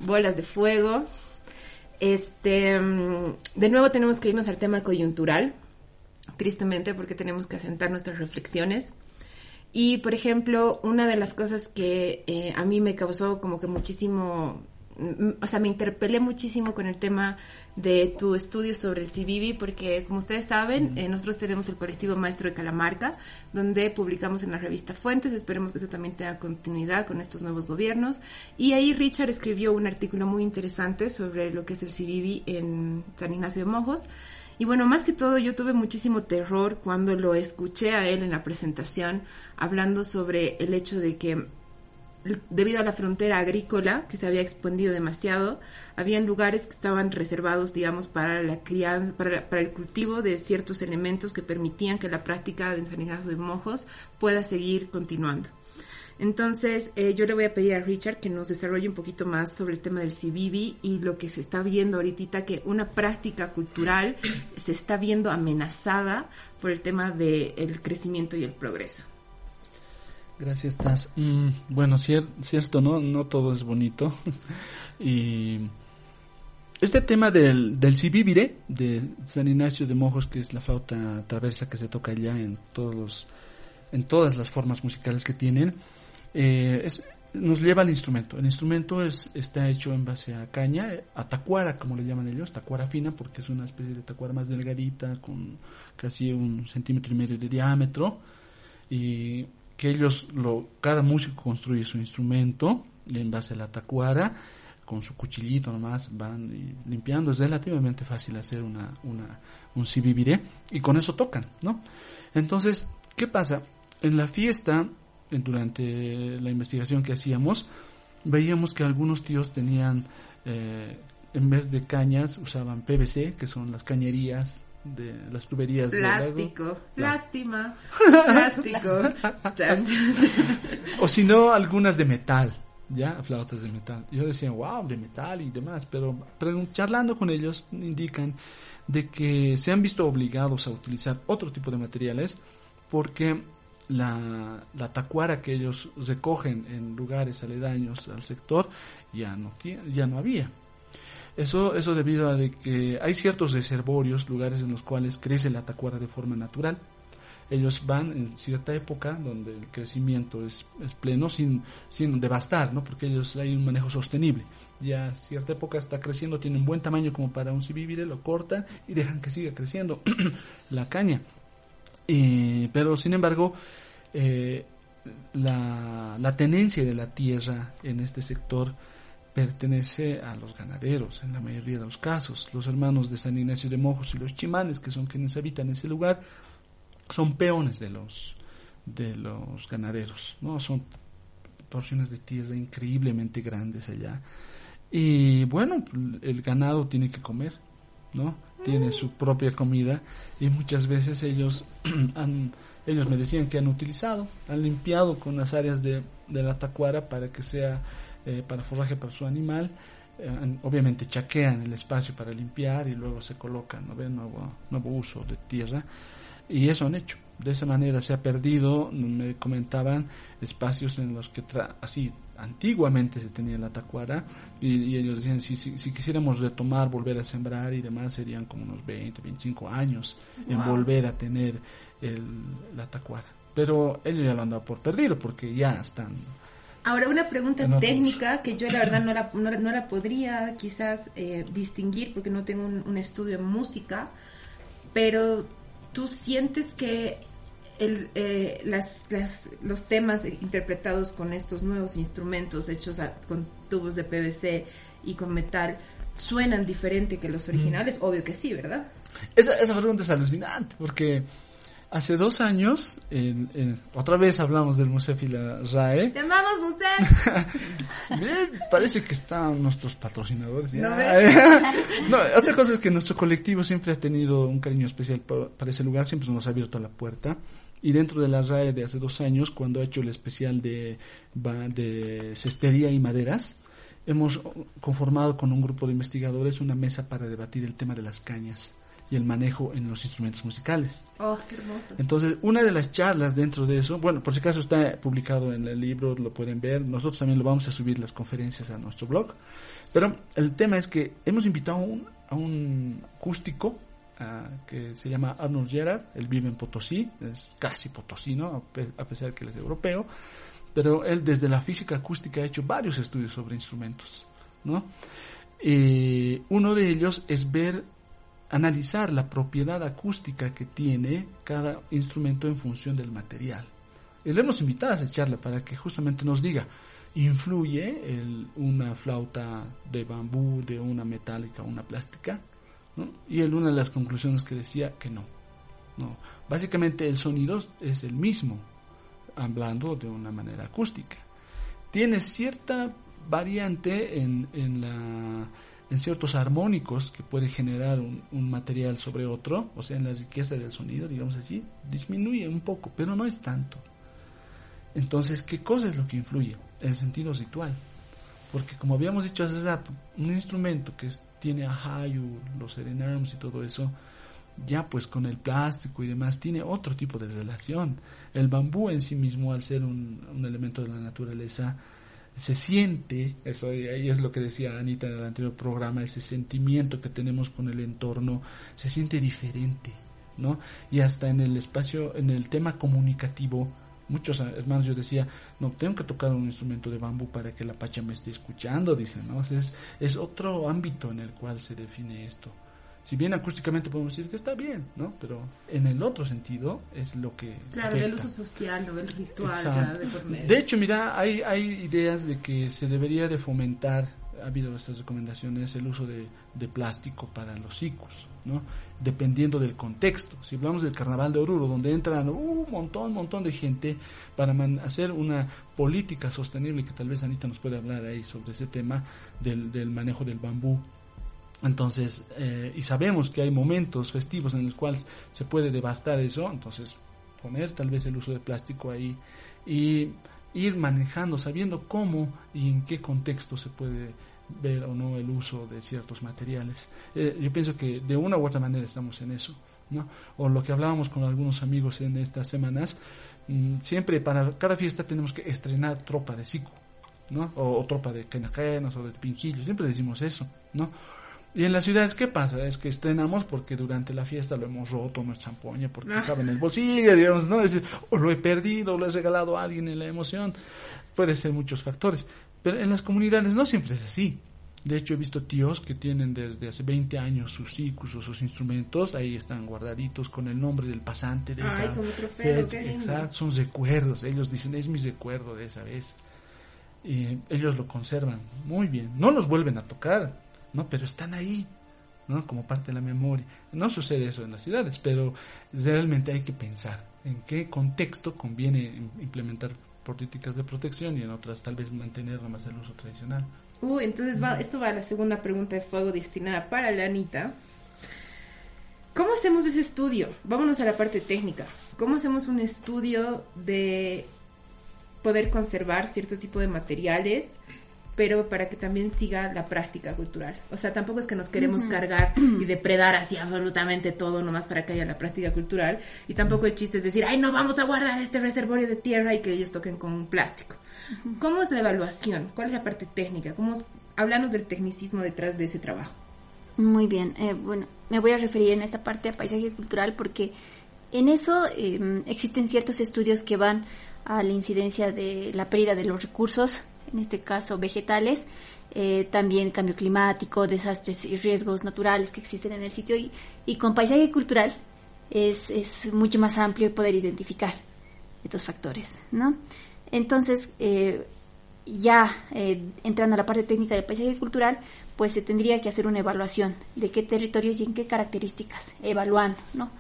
bolas de fuego. Este, mm, de nuevo tenemos que irnos al tema coyuntural, tristemente porque tenemos que asentar nuestras reflexiones. Y, por ejemplo, una de las cosas que eh, a mí me causó como que muchísimo, o sea, me interpelé muchísimo con el tema de tu estudio sobre el CBB, porque como ustedes saben, eh, nosotros tenemos el colectivo Maestro de Calamarca, donde publicamos en la revista Fuentes, esperemos que eso también tenga continuidad con estos nuevos gobiernos. Y ahí Richard escribió un artículo muy interesante sobre lo que es el CBB en San Ignacio de Mojos. Y bueno, más que todo yo tuve muchísimo terror cuando lo escuché a él en la presentación hablando sobre el hecho de que debido a la frontera agrícola que se había expandido demasiado, habían lugares que estaban reservados, digamos, para la crianza, para, para el cultivo de ciertos elementos que permitían que la práctica de ensanigado de mojos pueda seguir continuando. Entonces, eh, yo le voy a pedir a Richard que nos desarrolle un poquito más sobre el tema del CBB y lo que se está viendo ahorita, que una práctica cultural se está viendo amenazada por el tema del crecimiento y el progreso. Gracias, Taz. Mm, bueno, cier- cierto, ¿no? No todo es bonito. y este tema del, del Sibibire, de San Ignacio de Mojos, que es la flauta traversa que se toca allá en todos los, en todas las formas musicales que tienen, eh, nos lleva al instrumento. El instrumento es, está hecho en base a caña, a tacuara, como le llaman ellos, tacuara fina, porque es una especie de tacuara más delgadita, con casi un centímetro y medio de diámetro, y que ellos, lo, cada músico construye su instrumento en base a la tacuara, con su cuchillito nomás van y limpiando. Es relativamente fácil hacer una, una, un sibibiré y con eso tocan, ¿no? Entonces, ¿qué pasa? En la fiesta, en- durante la investigación que hacíamos, veíamos que algunos tíos tenían, eh, en vez de cañas, usaban PVC, que son las cañerías de las tuberías. Plástico, Plástico. lástima, plástico. O si no, algunas de metal, ¿ya? Flautas de metal. Yo decía, wow, de metal y demás, pero charlando con ellos indican de que se han visto obligados a utilizar otro tipo de materiales porque la, la tacuara que ellos recogen en lugares aledaños al sector ya no, ya no había. Eso, eso debido a que hay ciertos reservorios, lugares en los cuales crece la tacuara de forma natural. Ellos van en cierta época donde el crecimiento es, es pleno sin, sin devastar, ¿no? Porque ellos hay un manejo sostenible. Ya cierta época está creciendo, tiene un buen tamaño como para un cibibire, lo cortan y dejan que siga creciendo la caña. Eh, pero sin embargo, eh, la, la tenencia de la tierra en este sector pertenece a los ganaderos en la mayoría de los casos. Los hermanos de San Ignacio de Mojos y los chimanes, que son quienes habitan ese lugar, son peones de los de los ganaderos, ¿no? Son porciones de tierra increíblemente grandes allá. Y bueno, el ganado tiene que comer, ¿no? Tiene su propia comida y muchas veces ellos han ellos me decían que han utilizado, han limpiado con las áreas de, de la tacuara para que sea eh, para forraje para su animal. Eh, obviamente chaquean el espacio para limpiar y luego se colocan, ¿no? Nuevo, nuevo uso de tierra. Y eso han hecho. De esa manera se ha perdido, me comentaban, espacios en los que tra- así antiguamente se tenía la tacuara y, y ellos decían, si, si, si quisiéramos retomar, volver a sembrar y demás, serían como unos 20, 25 años en Wow. volver a tener el, la tacuara. Pero ellos ya lo han dado por perdido porque ya están Ahora, una pregunta No, técnica que yo la verdad no la, no, no la podría quizás eh, distinguir porque no tengo un, un estudio en música, pero tú sientes que el, eh, las, las- los temas interpretados con estos nuevos instrumentos hechos a- con tubos de PVC y con metal suenan diferente que los originales, obvio que sí, ¿verdad? Esa, esa pregunta es alucinante porque hace dos años, en- en- otra vez hablamos del Museo y la RAE. ¡Te amamos, parece que están nuestros patrocinadores. ya. ¿No ves? No, otra cosa es que nuestro colectivo siempre ha tenido un cariño especial para ese lugar, siempre nos ha abierto la puerta. Y dentro de la RAE de hace dos años, cuando ha hecho el especial de, de cestería y maderas, hemos conformado con un grupo de investigadores una mesa para debatir el tema de las cañas y el manejo en los instrumentos musicales. ¡Oh, qué hermoso! Entonces, una de las charlas dentro de eso, bueno, por si acaso está publicado en el libro, lo pueden ver, nosotros también lo vamos a subir las conferencias a nuestro blog, pero el tema es que hemos invitado a un, a un acústico ah, que se llama Arnold Gerard, él vive en Potosí, es casi potosino, a pe- a pesar que él es europeo, pero él desde la física acústica ha hecho varios estudios sobre instrumentos, ¿no? Eh, uno de ellos es ver, analizar la propiedad acústica que tiene cada instrumento en función del material. Y le hemos invitado a esa charla para que justamente nos diga, ¿influye una flauta de bambú, de una metálica una plástica? ¿No? Y él una de las conclusiones que decía que no. no. Básicamente el sonido es el mismo, hablando de una manera acústica. Tiene cierta variante en, en, la, en ciertos armónicos que puede generar un, material sobre otro, o sea, en la riqueza del sonido, digamos así, disminuye un poco, pero no es tanto. Entonces, ¿qué cosa es lo que influye? El sentido ritual. Porque como habíamos dicho hace rato, un instrumento que tiene a Hayu, los serenarms y todo eso, ya pues con el plástico y demás tiene otro tipo de relación. El bambú en sí mismo, al ser un elemento de la naturaleza, se siente, eso ahí es lo que decía Anita en el anterior programa, ese sentimiento que tenemos con el entorno, se siente diferente, ¿no? Y hasta en el espacio, en el tema comunicativo, muchos hermanos yo decía, no, tengo que tocar un instrumento de bambú para que la pacha me esté escuchando, dicen, ¿no? Es, es otro ámbito en el cual se define esto. Si bien acústicamente podemos decir que está bien, ¿no? Pero en el otro sentido es lo que... Claro, el afecta. uso social, ¿no? el ritual de por medio. De hecho, mira, hay, hay ideas de que se debería de fomentar, ha habido estas recomendaciones, el uso de, de plástico para los ciclos, ¿no? Dependiendo del contexto. Si hablamos del carnaval de Oruro, donde entran un montón, montón de gente para man- hacer una política sostenible, que tal vez Anita nos puede hablar ahí sobre ese tema del, del manejo del bambú entonces, eh, y sabemos que hay momentos festivos en los cuales se puede devastar eso, entonces poner tal vez el uso de plástico ahí y ir manejando, sabiendo cómo y en qué contexto se puede ver o no el uso de ciertos materiales. Eh, yo pienso que de una u otra manera estamos en eso, ¿no? O lo que hablábamos con algunos amigos en estas semanas, mm, siempre para cada fiesta tenemos que estrenar tropa de siku, ¿no? O, tropa de quenaquenos o de pinquillo, siempre decimos eso, ¿no? Y en las ciudades, ¿qué pasa? Es que estrenamos porque durante la fiesta lo hemos roto nuestra ampoña porque Ah. estaba en el bolsillo, digamos, ¿no? Es decir, o lo he perdido, o lo he regalado a alguien en la emoción. Puede ser muchos factores. Pero en las comunidades no siempre es así. De hecho, he visto tíos que tienen desde hace 20 años sus cicus o sus instrumentos, ahí están guardaditos con el nombre del pasante de Ay, esa como trofeo, qué lindo. Exacto, son recuerdos. Ellos dicen, es mi recuerdo de esa vez. Y ellos lo conservan muy bien. No los vuelven a tocar, ¿no? Pero están ahí, ¿no? Como parte de la memoria. No sucede eso en las ciudades, pero realmente hay que pensar en qué contexto conviene im- implementar políticas de protección y en otras tal vez mantener nomás el uso tradicional. Uy, entonces va, esto va a la segunda pregunta de fuego destinada para la Anita. ¿Cómo hacemos ese estudio? Vámonos a la parte técnica. ¿Cómo hacemos un estudio de poder conservar cierto tipo de materiales, pero para que también siga la práctica cultural? O sea, tampoco es que nos queremos cargar y depredar así absolutamente todo nomás para que haya la práctica cultural. Y tampoco el chiste es decir, ay, no vamos a guardar este reservorio de tierra y que ellos toquen con plástico. ¿Cómo es la evaluación? ¿Cuál es la parte técnica? ¿Cómo es- Háblanos del tecnicismo detrás de ese trabajo. Muy bien, eh, bueno, me voy a referir en esta parte a paisaje cultural porque en eso eh, existen ciertos estudios que van a la incidencia de la pérdida de los recursos, en este caso vegetales, eh, también cambio climático, desastres y riesgos naturales que existen en el sitio y, y con paisaje cultural es, es mucho más amplio poder identificar estos factores, ¿no? Entonces, eh, ya eh, entrando a la parte técnica del paisaje cultural, pues se tendría que hacer una evaluación de qué territorios y en qué características, evaluando, ¿no?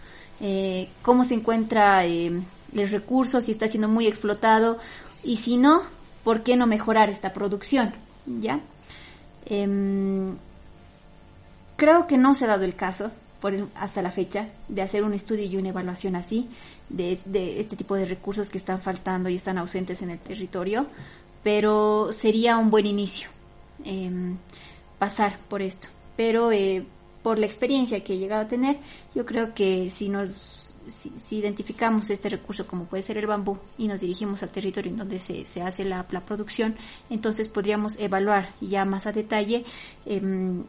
Cómo se encuentra eh, el recurso, si está siendo muy explotado y si no, ¿por qué no mejorar esta producción? ¿Ya? Em, creo que no se ha dado el caso hasta la fecha de hacer un estudio y una evaluación así de, de este tipo de recursos que están faltando y están ausentes en el territorio, pero sería un buen inicio em, pasar por esto. Pero eh, por la experiencia que he llegado a tener, yo creo que si nos si, si identificamos este recurso como puede ser el bambú y nos dirigimos al territorio en donde se, se hace la, la producción, entonces podríamos evaluar ya más a detalle em,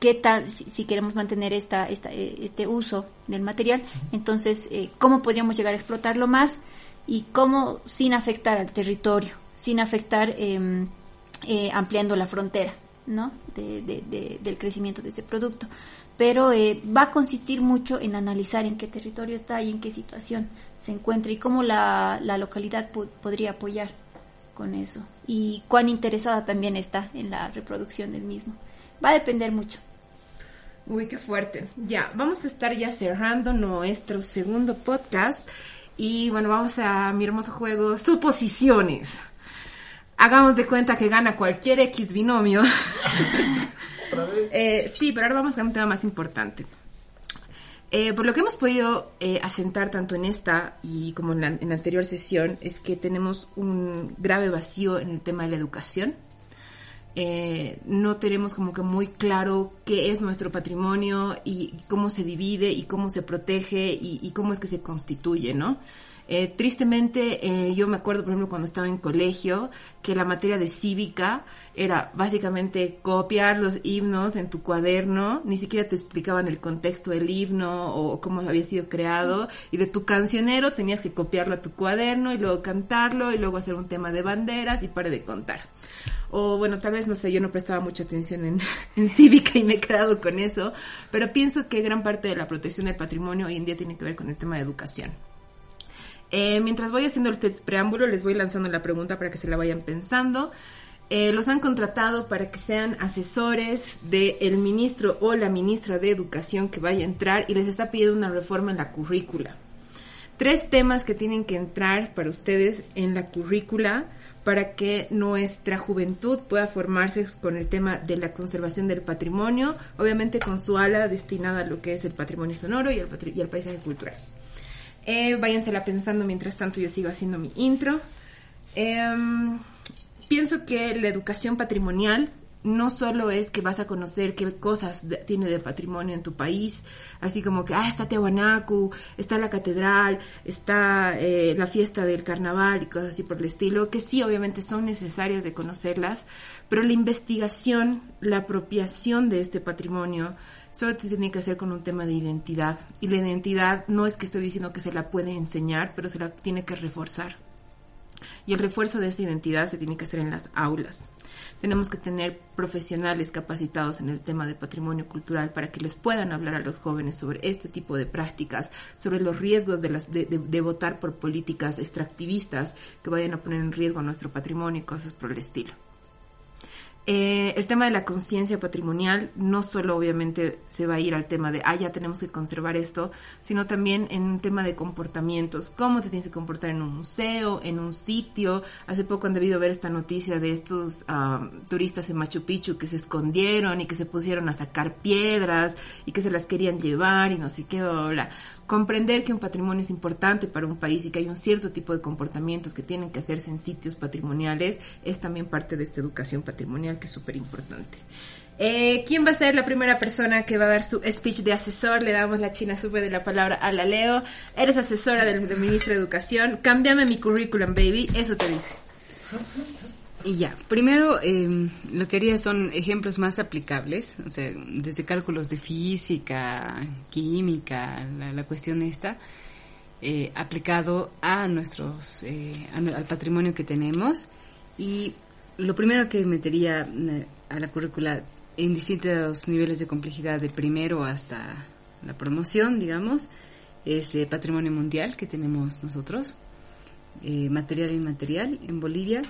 qué tal, si, si queremos mantener esta, esta, eh, este uso del material, entonces, eh, cómo podríamos llegar a explotarlo más y cómo sin afectar al territorio, sin afectar em, eh, ampliando la frontera, ¿no? De, de- de- del crecimiento de este producto. Pero eh, va a consistir mucho en analizar en qué territorio está y en qué situación se encuentra y cómo la, la localidad po- podría apoyar con eso y cuán interesada también está en la reproducción del mismo. Va a depender mucho. Uy, qué fuerte. Ya, vamos a estar ya cerrando nuestro segundo podcast. Y bueno, vamos a mi hermoso juego, suposiciones. Hagamos de cuenta que gana cualquier X binomio. Eh, sí, pero ahora vamos a un tema más importante. Eh, por lo que hemos podido eh, asentar tanto en esta y como en la, anterior sesión, es que tenemos un grave vacío en el tema de la educación. Eh, no tenemos como que muy claro qué es nuestro patrimonio y cómo se divide y cómo se protege y cómo es que se constituye, ¿no? Eh, tristemente, eh, yo me acuerdo, por ejemplo, cuando estaba en colegio, que la materia de cívica era básicamente copiar los himnos en tu cuaderno, ni siquiera te explicaban el contexto del himno o cómo había sido creado, y de tu cancionero tenías que copiarlo a tu cuaderno y luego cantarlo y luego hacer un tema de banderas y para de contar. O bueno, tal vez, no sé, yo no prestaba mucha atención en, en cívica y me he quedado con eso, pero pienso que gran parte de la protección del patrimonio hoy en día tiene que ver con el tema de educación. Eh, mientras voy haciendo este preámbulo, les voy lanzando la pregunta para que se la vayan pensando. Eh, los han contratado para que sean asesores del ministro o la ministra de Educación que vaya a entrar y les está pidiendo una reforma en la currícula. Tres temas que tienen que entrar para ustedes en la currícula para que nuestra juventud pueda formarse con el tema de la conservación del patrimonio, obviamente con su ala destinada a lo que es el patrimonio sonoro y el, y el paisaje cultural. Eh, váyansela pensando mientras tanto yo sigo haciendo mi intro. Em, pienso que la educación patrimonial no solo es que vas a conocer qué cosas de- tiene de patrimonio en tu país, así como que, ah, está Tehuanacu, está la catedral, está eh, la fiesta del carnaval y cosas así por el estilo, que sí, obviamente son necesarias de conocerlas, pero la investigación, la apropiación de este patrimonio, solo tiene que hacer con un tema de identidad. Y la identidad no es que estoy diciendo que se la puede enseñar, pero se la tiene que reforzar. Y el refuerzo de esta identidad se tiene que hacer en las aulas. Tenemos que tener profesionales capacitados en el tema de patrimonio cultural para que les puedan hablar a los jóvenes sobre este tipo de prácticas, sobre los riesgos de, las, de votar por políticas extractivistas que vayan a poner en riesgo nuestro patrimonio y cosas por el estilo. Eh, el tema de la conciencia patrimonial no solo obviamente se va a ir al tema de, ah, ya tenemos que conservar esto, sino también en un tema de comportamientos, cómo te tienes que comportar en un museo, en un sitio. Hace poco han debido ver esta noticia de estos turistas en Machu Picchu que se escondieron y que se pusieron a sacar piedras y que se las querían llevar y no sé qué, bla, bla. Comprender que un patrimonio es importante para un país y que hay un cierto tipo de comportamientos que tienen que hacerse en sitios patrimoniales es también parte de esta educación patrimonial que es súper importante. Eh, ¿Quién va a ser la primera persona que va a dar su speech de asesor? Le damos la china sube de la palabra a la Leo. Eres asesora del, del ministro de Educación. Cámbiame mi currículum, baby. Eso te dice. Y ya, primero eh, lo que haría son ejemplos más aplicables, o sea, desde cálculos de física, química, la, cuestión esta, eh, aplicado a nuestros, eh, al patrimonio que tenemos. Y lo primero que metería eh, a la currícula en distintos niveles de complejidad, de primero hasta la promoción, digamos, es patrimonio mundial que tenemos nosotros, material e inmaterial en Bolivia.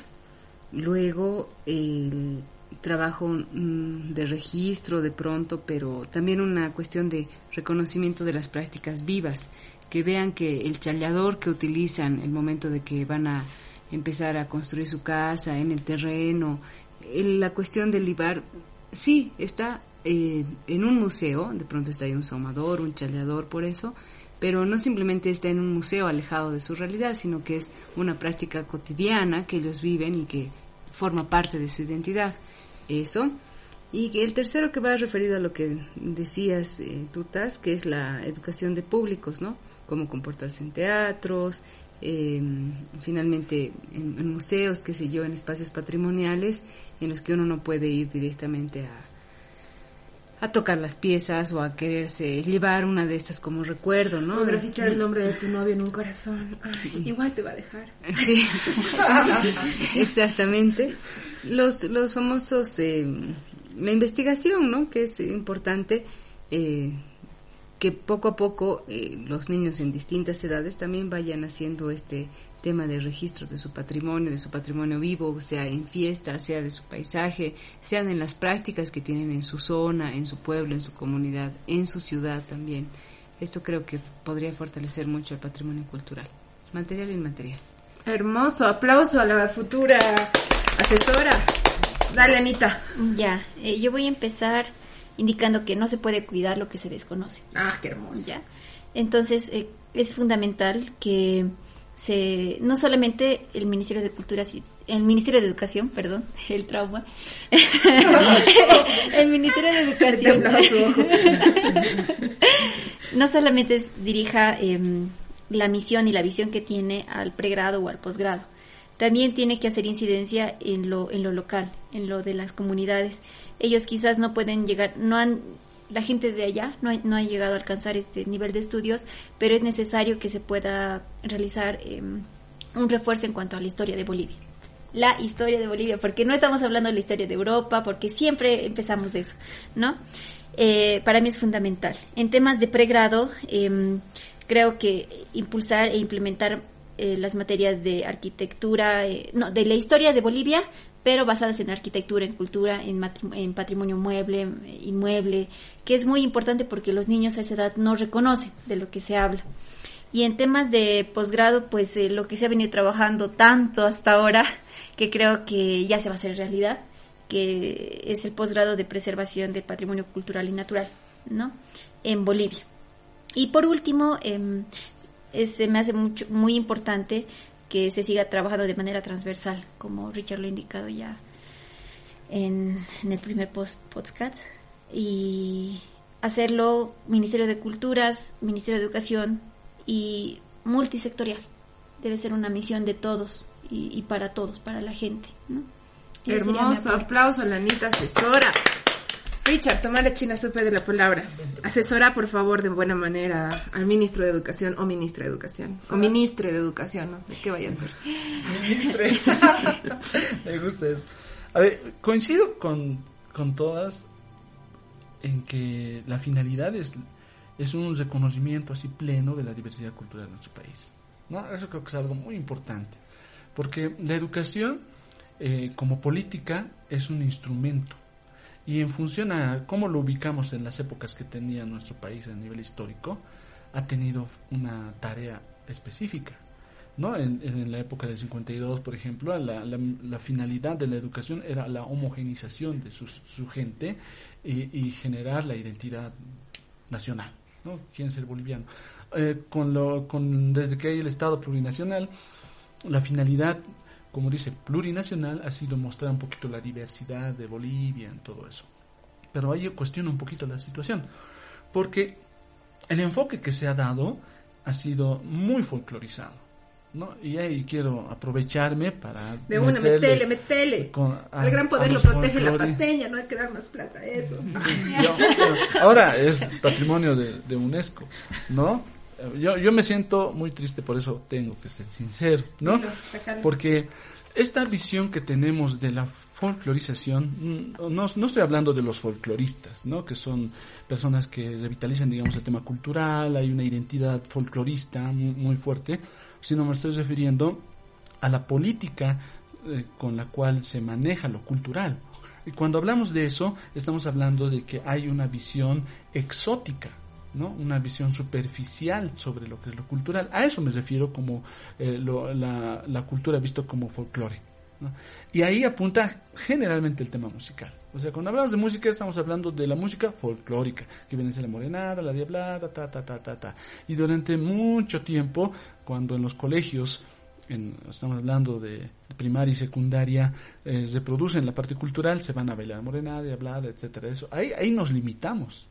Luego el trabajo mm, de registro de pronto, pero también una cuestión de reconocimiento de las prácticas vivas, que vean que el challador que utilizan el momento de que van a empezar a construir su casa en el terreno, la cuestión del libar, sí, está eh, en un museo, de pronto está ahí un somador, un chaleador, por eso, pero no simplemente está en un museo alejado de su realidad, sino que es una práctica cotidiana que ellos viven y que forma parte de su identidad. Eso. Y el tercero que va referido a lo que decías, eh, Tutas, que es la educación de públicos, ¿no? Cómo comportarse en teatros, eh, finalmente en, en museos, qué sé yo, en espacios patrimoniales en los que uno no puede ir directamente a tocar las piezas o a quererse llevar una de estas como recuerdo, ¿no? O grafitar el nombre de tu novio en un corazón. Ay, igual te va a dejar. Sí, exactamente. Los, los famosos, eh, la investigación, ¿no? Que es importante, eh, que poco a poco eh, los niños en distintas edades también vayan haciendo este tema de registro de su patrimonio, de su patrimonio vivo, sea en fiesta, sea de su paisaje, sean en las prácticas que tienen en su zona, en su pueblo, en su comunidad, en su ciudad también. Esto creo que podría fortalecer mucho el patrimonio cultural, material e inmaterial. Hermoso, aplauso a la futura asesora. Dale, Anita. Ya, eh, yo voy a empezar indicando que no se puede cuidar lo que se desconoce. Ah, qué hermoso. Ya. Entonces, eh, es fundamental que se, no solamente el Ministerio de Cultura, el Ministerio de Educación, perdón, el trauma, el Ministerio de Educación, no solamente dirija em, la misión y la visión que tiene al pregrado o al posgrado, también tiene que hacer incidencia en lo, en lo local, en lo de las comunidades. Ellos quizás no pueden llegar, no han, la gente de allá no no ha llegado a alcanzar este nivel de estudios, pero es necesario que se pueda realizar em, un refuerzo en cuanto a la historia de Bolivia. La historia de Bolivia, porque no estamos hablando de la historia de Europa, porque siempre empezamos de eso, ¿no? Eh, para mí es fundamental. En temas de pregrado, em, creo que impulsar e implementar eh, las materias de arquitectura, eh, no, de la historia de Bolivia, pero basadas en arquitectura, en cultura, en, en patrimonio mueble, eh, inmueble, que es muy importante porque los niños a esa edad no reconocen de lo que se habla. Y en temas de posgrado, pues eh, lo que se ha venido trabajando tanto hasta ahora, que creo que ya se va a hacer realidad, que es el posgrado de preservación del patrimonio cultural y natural, ¿no? En Bolivia. Y por último, es- se me hace mucho, muy importante que se siga trabajando de manera transversal, como Richard lo ha indicado ya en, en el primer post podcast, y hacerlo Ministerio de Culturas, Ministerio de Educación y multisectorial. Debe ser una misión de todos y, y para todos, para la gente. ¿no? Hermoso, aplauso a la Anita asesora. Richard, toma la china supe de la palabra. Asesora, por favor, de buena manera al ministro de Educación o ministra de Educación. O ministre de Educación, no sé qué vaya a hacer. Ministre. Me gusta eso. A ver, coincido con, con todas en que la finalidad es, es un reconocimiento así pleno de la diversidad cultural de nuestro país. ¿no? Eso creo que es algo muy importante. Porque la educación eh, como política es un instrumento. Y en función a cómo lo ubicamos en las épocas que tenía nuestro país a nivel histórico, ha tenido una tarea específica. ¿no? En, la época del 52, por ejemplo, la, la, la finalidad de la educación era la homogenización de su, gente y, generar la identidad nacional. ¿no? ¿Quién es el boliviano? Eh, con lo, con, desde que hay el Estado plurinacional, la finalidad como dice, plurinacional ha sido mostrar un poquito la diversidad de Bolivia en todo eso. Pero ahí yo cuestiono un poquito la situación, porque el enfoque que se ha dado ha sido muy folclorizado. ¿no? Y ahí quiero aprovecharme para... De una, metele, metele. Con, a, el gran poder lo protege folclore. la pasteña, no hay que dar más plata a eso. Sí, yo, bueno, ahora es patrimonio de, de UNESCO, ¿no? Yo, yo me siento muy triste, por eso tengo que ser sincero, ¿no? Porque esta visión que tenemos de la folclorización, no, no estoy hablando de los folcloristas, ¿no? Que son personas que revitalizan, digamos, el tema cultural, hay una identidad folclorista muy, muy fuerte, sino me estoy refiriendo a la política eh, con la cual se maneja lo cultural. Y cuando hablamos de eso, estamos hablando de que hay una visión exótica, ¿no? Una visión superficial sobre lo que es lo cultural. A eso me refiero como eh, lo, la, cultura visto como folclore. Y ahí apunta generalmente el tema musical. O sea, cuando hablamos de música estamos hablando de la música folclórica, que viene a ser la morenada, la diablada, ta, ta, ta, ta, ta. Y durante mucho tiempo, cuando en los colegios, estamos hablando de primaria y secundaria, eh, se producen la parte cultural, se van a bailar morenada, diablada, etcétera. Eso. Ahí, ahí nos limitamos.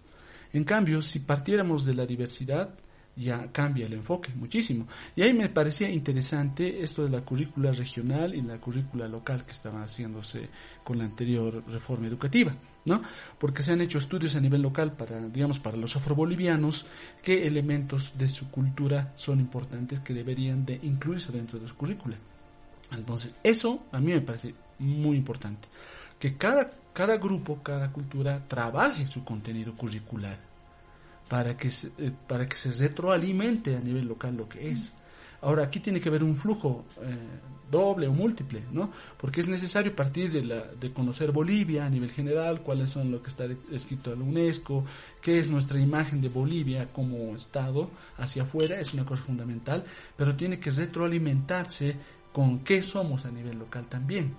En cambio, si partiéramos de la diversidad, ya cambia el enfoque muchísimo. Y ahí me parecía interesante esto de la currícula regional y la currícula local que estaba haciéndose con la anterior reforma educativa, ¿no? Porque se han hecho estudios a nivel local para, digamos, para los afrobolivianos, qué elementos de su cultura son importantes que deberían de incluirse dentro de su currícula. Entonces, eso a mí me parece muy importante. Que cada, cada grupo, cada cultura trabaje su contenido curricular para que, se, eh, para que se retroalimente a nivel local lo que es. Ahora, aquí tiene que haber un flujo eh, doble o múltiple, ¿no? Porque es necesario partir de, la, de conocer Bolivia a nivel general, cuáles son lo que está escrito en la UNESCO, qué es nuestra imagen de Bolivia como Estado hacia afuera, es una cosa fundamental, pero tiene que retroalimentarse con qué somos a nivel local también.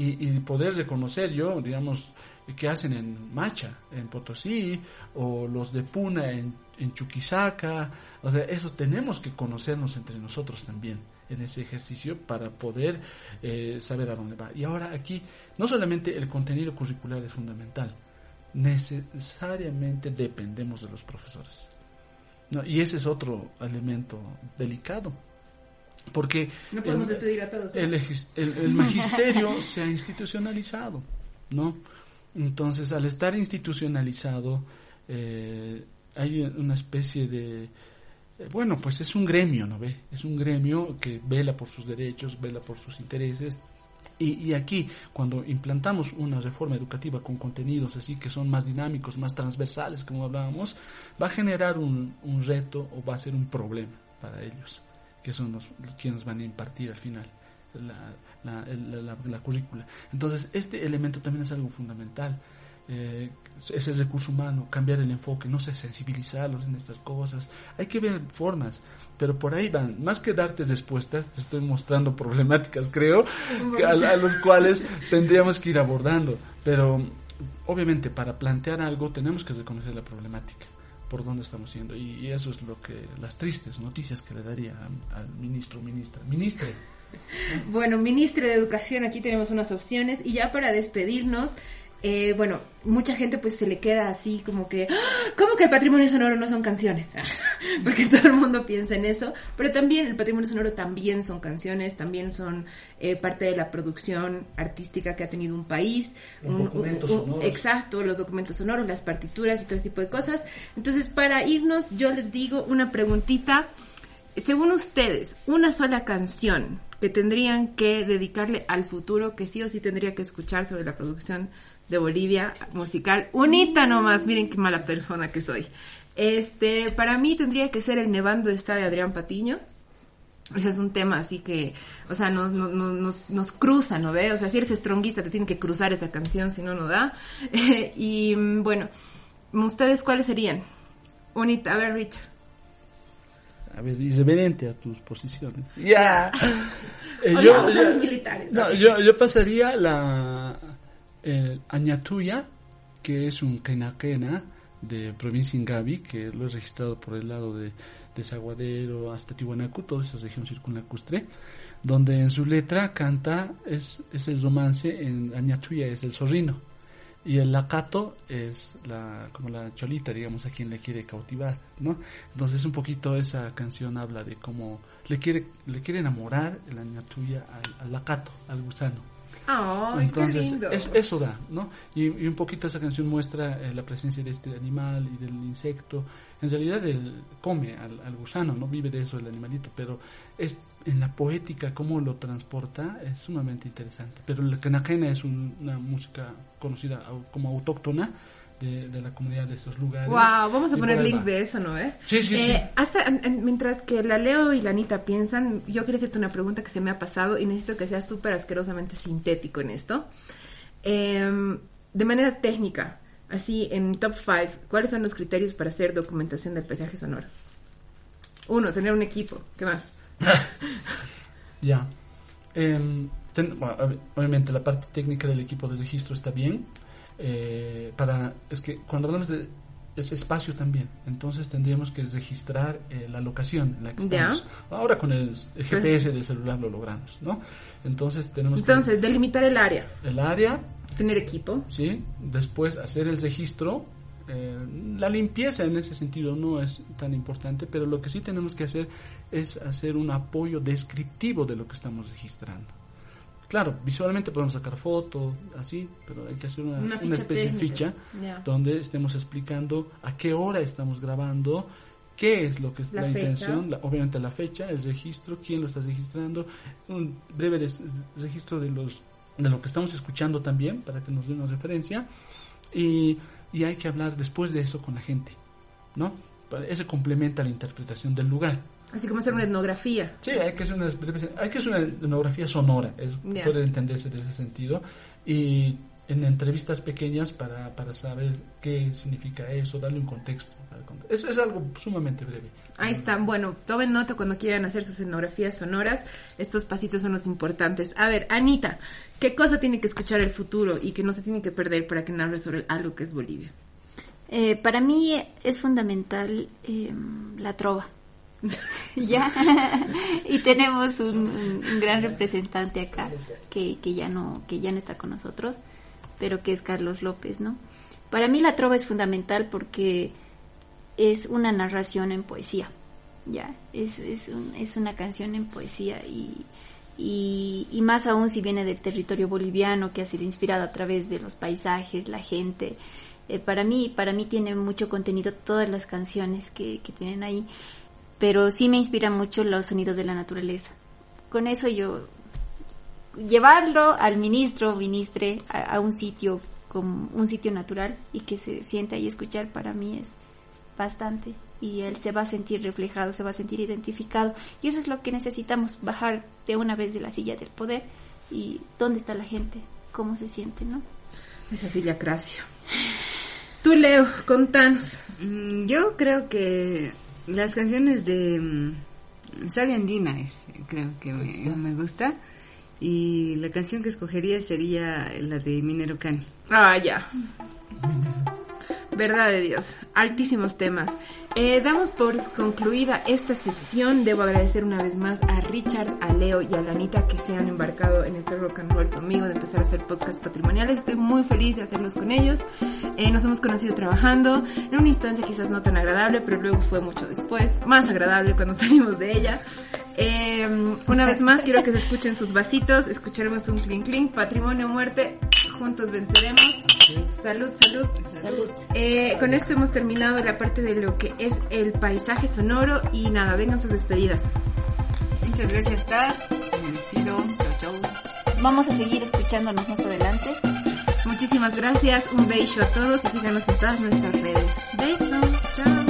Y, y poder reconocer yo, digamos, que hacen en Macha, en Potosí, o los de Puna en, en Chuquisaca. O sea, eso tenemos que conocernos entre nosotros también en ese ejercicio para poder eh, saber a dónde va. Y ahora aquí, no solamente el contenido curricular es fundamental, necesariamente dependemos de los profesores. No, y ese es otro elemento delicado. Porque No podemos despedir a todos. ¿no? el, egis- el- el magisterio se ha institucionalizado, ¿no? Entonces, al estar institucionalizado, eh, hay una especie de... eh, Bueno, pues es un gremio, ¿no ve? Es un gremio que vela por sus derechos, vela por sus intereses. Y, y aquí, cuando implantamos una reforma educativa con contenidos así que son más dinámicos, más transversales, como hablábamos, va a generar un, un reto o va a ser un problema para ellos, que son los, quienes van a impartir al final la, la, la- la currícula. Entonces, este elemento también es algo fundamental. Eh, es el recurso humano, cambiar el enfoque, no sé, sensibilizarlos en estas cosas. Hay que ver formas, pero por ahí van. Más que darte respuestas, te estoy mostrando problemáticas, creo, a, a los cuales tendríamos que ir abordando. Pero, obviamente, para plantear algo tenemos que reconocer la problemática por dónde estamos yendo y, eso es lo que las tristes noticias que le daría al ministro ministra ministre Bueno, ministro de Educación, aquí tenemos unas opciones. Y ya para despedirnos, eh, bueno, mucha gente pues se le queda así como que, ¡Ah! ¿cómo que el patrimonio sonoro no son canciones? Porque todo el mundo piensa en eso. Pero también el patrimonio sonoro también son canciones, también son eh, parte de la producción artística que ha tenido un país. Los Un- documentos un- un- sonoros. Exacto, los documentos sonoros, las partituras y todo ese tipo de cosas. Entonces, para irnos, yo les digo una preguntita. Según ustedes, una sola canción que tendrían que dedicarle al futuro, que sí o sí tendría que escuchar sobre la producción de Bolivia musical, unita nomás, miren qué mala persona que soy. Este, para mí tendría que ser el Nevando está de Adrián Patiño. Ese es un tema así que, o sea, nos, nos, nos, nos- cruza, ¿no ve? O sea, si eres estronguista te tiene que cruzar esta canción, si no, no da. y bueno, ¿ustedes cuáles serían? Unita, a ver, Richard. a ver irreverente a tus posiciones ya Eh, Odiamos a los militares. no, yo, yo pasaría la el Añatuya que es un quenaquena de provincia Ingavi que lo he registrado por el lado de, de Zaguadero hasta Tiwanaku toda esa región circunlacustre donde en su letra canta es, es el romance en Añatuya es el zorrino y el lacato es la como la cholita digamos a quien le quiere cautivar no entonces un poquito esa canción habla de cómo le quiere le quiere enamorar la niña tuya al, al lacato al gusano Entonces qué lindo. es- eso da no y, y un poquito esa canción muestra eh, la presencia de este animal y del insecto. En realidad él come al, al gusano no vive de eso el animalito pero es en la poética cómo lo transporta es sumamente interesante. Pero la canajena es un- una música conocida como autóctona de, de la comunidad de estos lugares Wow, vamos a poner link va. de eso, ¿no? Eh? Sí, sí, Eh, sí. Hasta en- mientras que la Leo y la Anita piensan, yo quería hacerte una pregunta que se me ha pasado y necesito que sea súper asquerosamente sintético en esto. Em, de manera técnica, así en top 5, ¿cuáles son los criterios para hacer documentación del paisaje sonoro? Uno, tener un equipo. ¿Qué más? Ya. Em, bueno, obviamente la parte técnica del equipo de registro está bien. Eh, para es que cuando hablamos de ese espacio también, entonces tendríamos que registrar eh, la locación en la que Ya. estamos. Ahora con el, el GPS del celular lo logramos, ¿no? Entonces tenemos Entonces, delimitar el área, el área, tener equipo. ¿sí? Después hacer el registro Eh, la limpieza en ese sentido no es tan importante, pero lo que sí tenemos que hacer es hacer un apoyo descriptivo de lo que estamos registrando. Claro, visualmente podemos sacar fotos, así, pero hay que hacer una, Una especie de ficha donde estemos explicando a qué hora estamos grabando, qué es lo que es La intención, la- obviamente la fecha, el registro, quién lo está registrando, un breve des- registro de los de lo que estamos escuchando también para que nos dé una referencia y, y hay que hablar después de eso con la gente, ¿no? Eso complementa la interpretación del lugar. Así como hacer una etnografía. Sí, hay que hacer una, hay que hacer una etnografía sonora, es, puede entenderse de ese sentido. Y en entrevistas pequeñas para, para saber qué significa eso, darle un contexto. al cont- Es, es algo sumamente breve. Ahí está. Bueno, tomen nota cuando quieran hacer sus etnografías sonoras. Estos pasitos son los importantes. A ver, Anita, ¿qué cosa tiene que escuchar el futuro y que no se tiene que perder para que narre sobre algo que es Bolivia? Eh, para mí es fundamental eh, la trova. ya. Y tenemos un, gran representante acá que, que ya no que ya no está con nosotros pero que es Carlos López no para mí la trova es fundamental porque es una narración en poesía ya. Es, es, un- es una canción en poesía y, y, y más aún si viene del territorio boliviano que ha sido inspirado a través de los paisajes la gente. Eh, para mí para mí tiene mucho contenido todas las canciones que, que tienen ahí pero sí me inspira mucho los sonidos de la naturaleza con eso yo llevarlo al ministro o ministre a, a un sitio como un sitio natural y que se sienta y escuchar para mí es bastante y él se va a sentir reflejado, se va a sentir identificado y eso es lo que necesitamos, bajar de una vez de la silla del poder y dónde está la gente, cómo se siente, ¿no? Esa Silvia Cracio. Tú, Leo, contanos. Mm, Yo creo que las canciones de mm, Sabia Andina es, creo que me, me gusta. Y la canción que escogería sería la de Minero Cani. Ah, ya. Verdad de Dios. Altísimos temas. Eh, damos por concluida esta sesión. Debo agradecer una vez más a Richard, a Leo y a Lanita que se han embarcado en este rock and roll conmigo de empezar a hacer podcasts patrimoniales. Estoy muy feliz de hacerlos con ellos. Eh, nos hemos conocido trabajando en una instancia quizás no tan agradable, pero luego fue mucho después. Más agradable cuando salimos de ella. Eh, una vez más quiero que se escuchen sus vasitos. Escucharemos un clink clink. Patrimonio, muerte. Juntos venceremos. Salud, salud. Eh, con esto hemos terminado la parte de lo que es el paisaje sonoro y nada, vengan sus despedidas. Muchas gracias, Taz. Me despido. Chau, chau. Vamos a seguir escuchándonos más adelante. Muchísimas gracias, un beso a todos y síganos en todas nuestras redes. Beso, chao.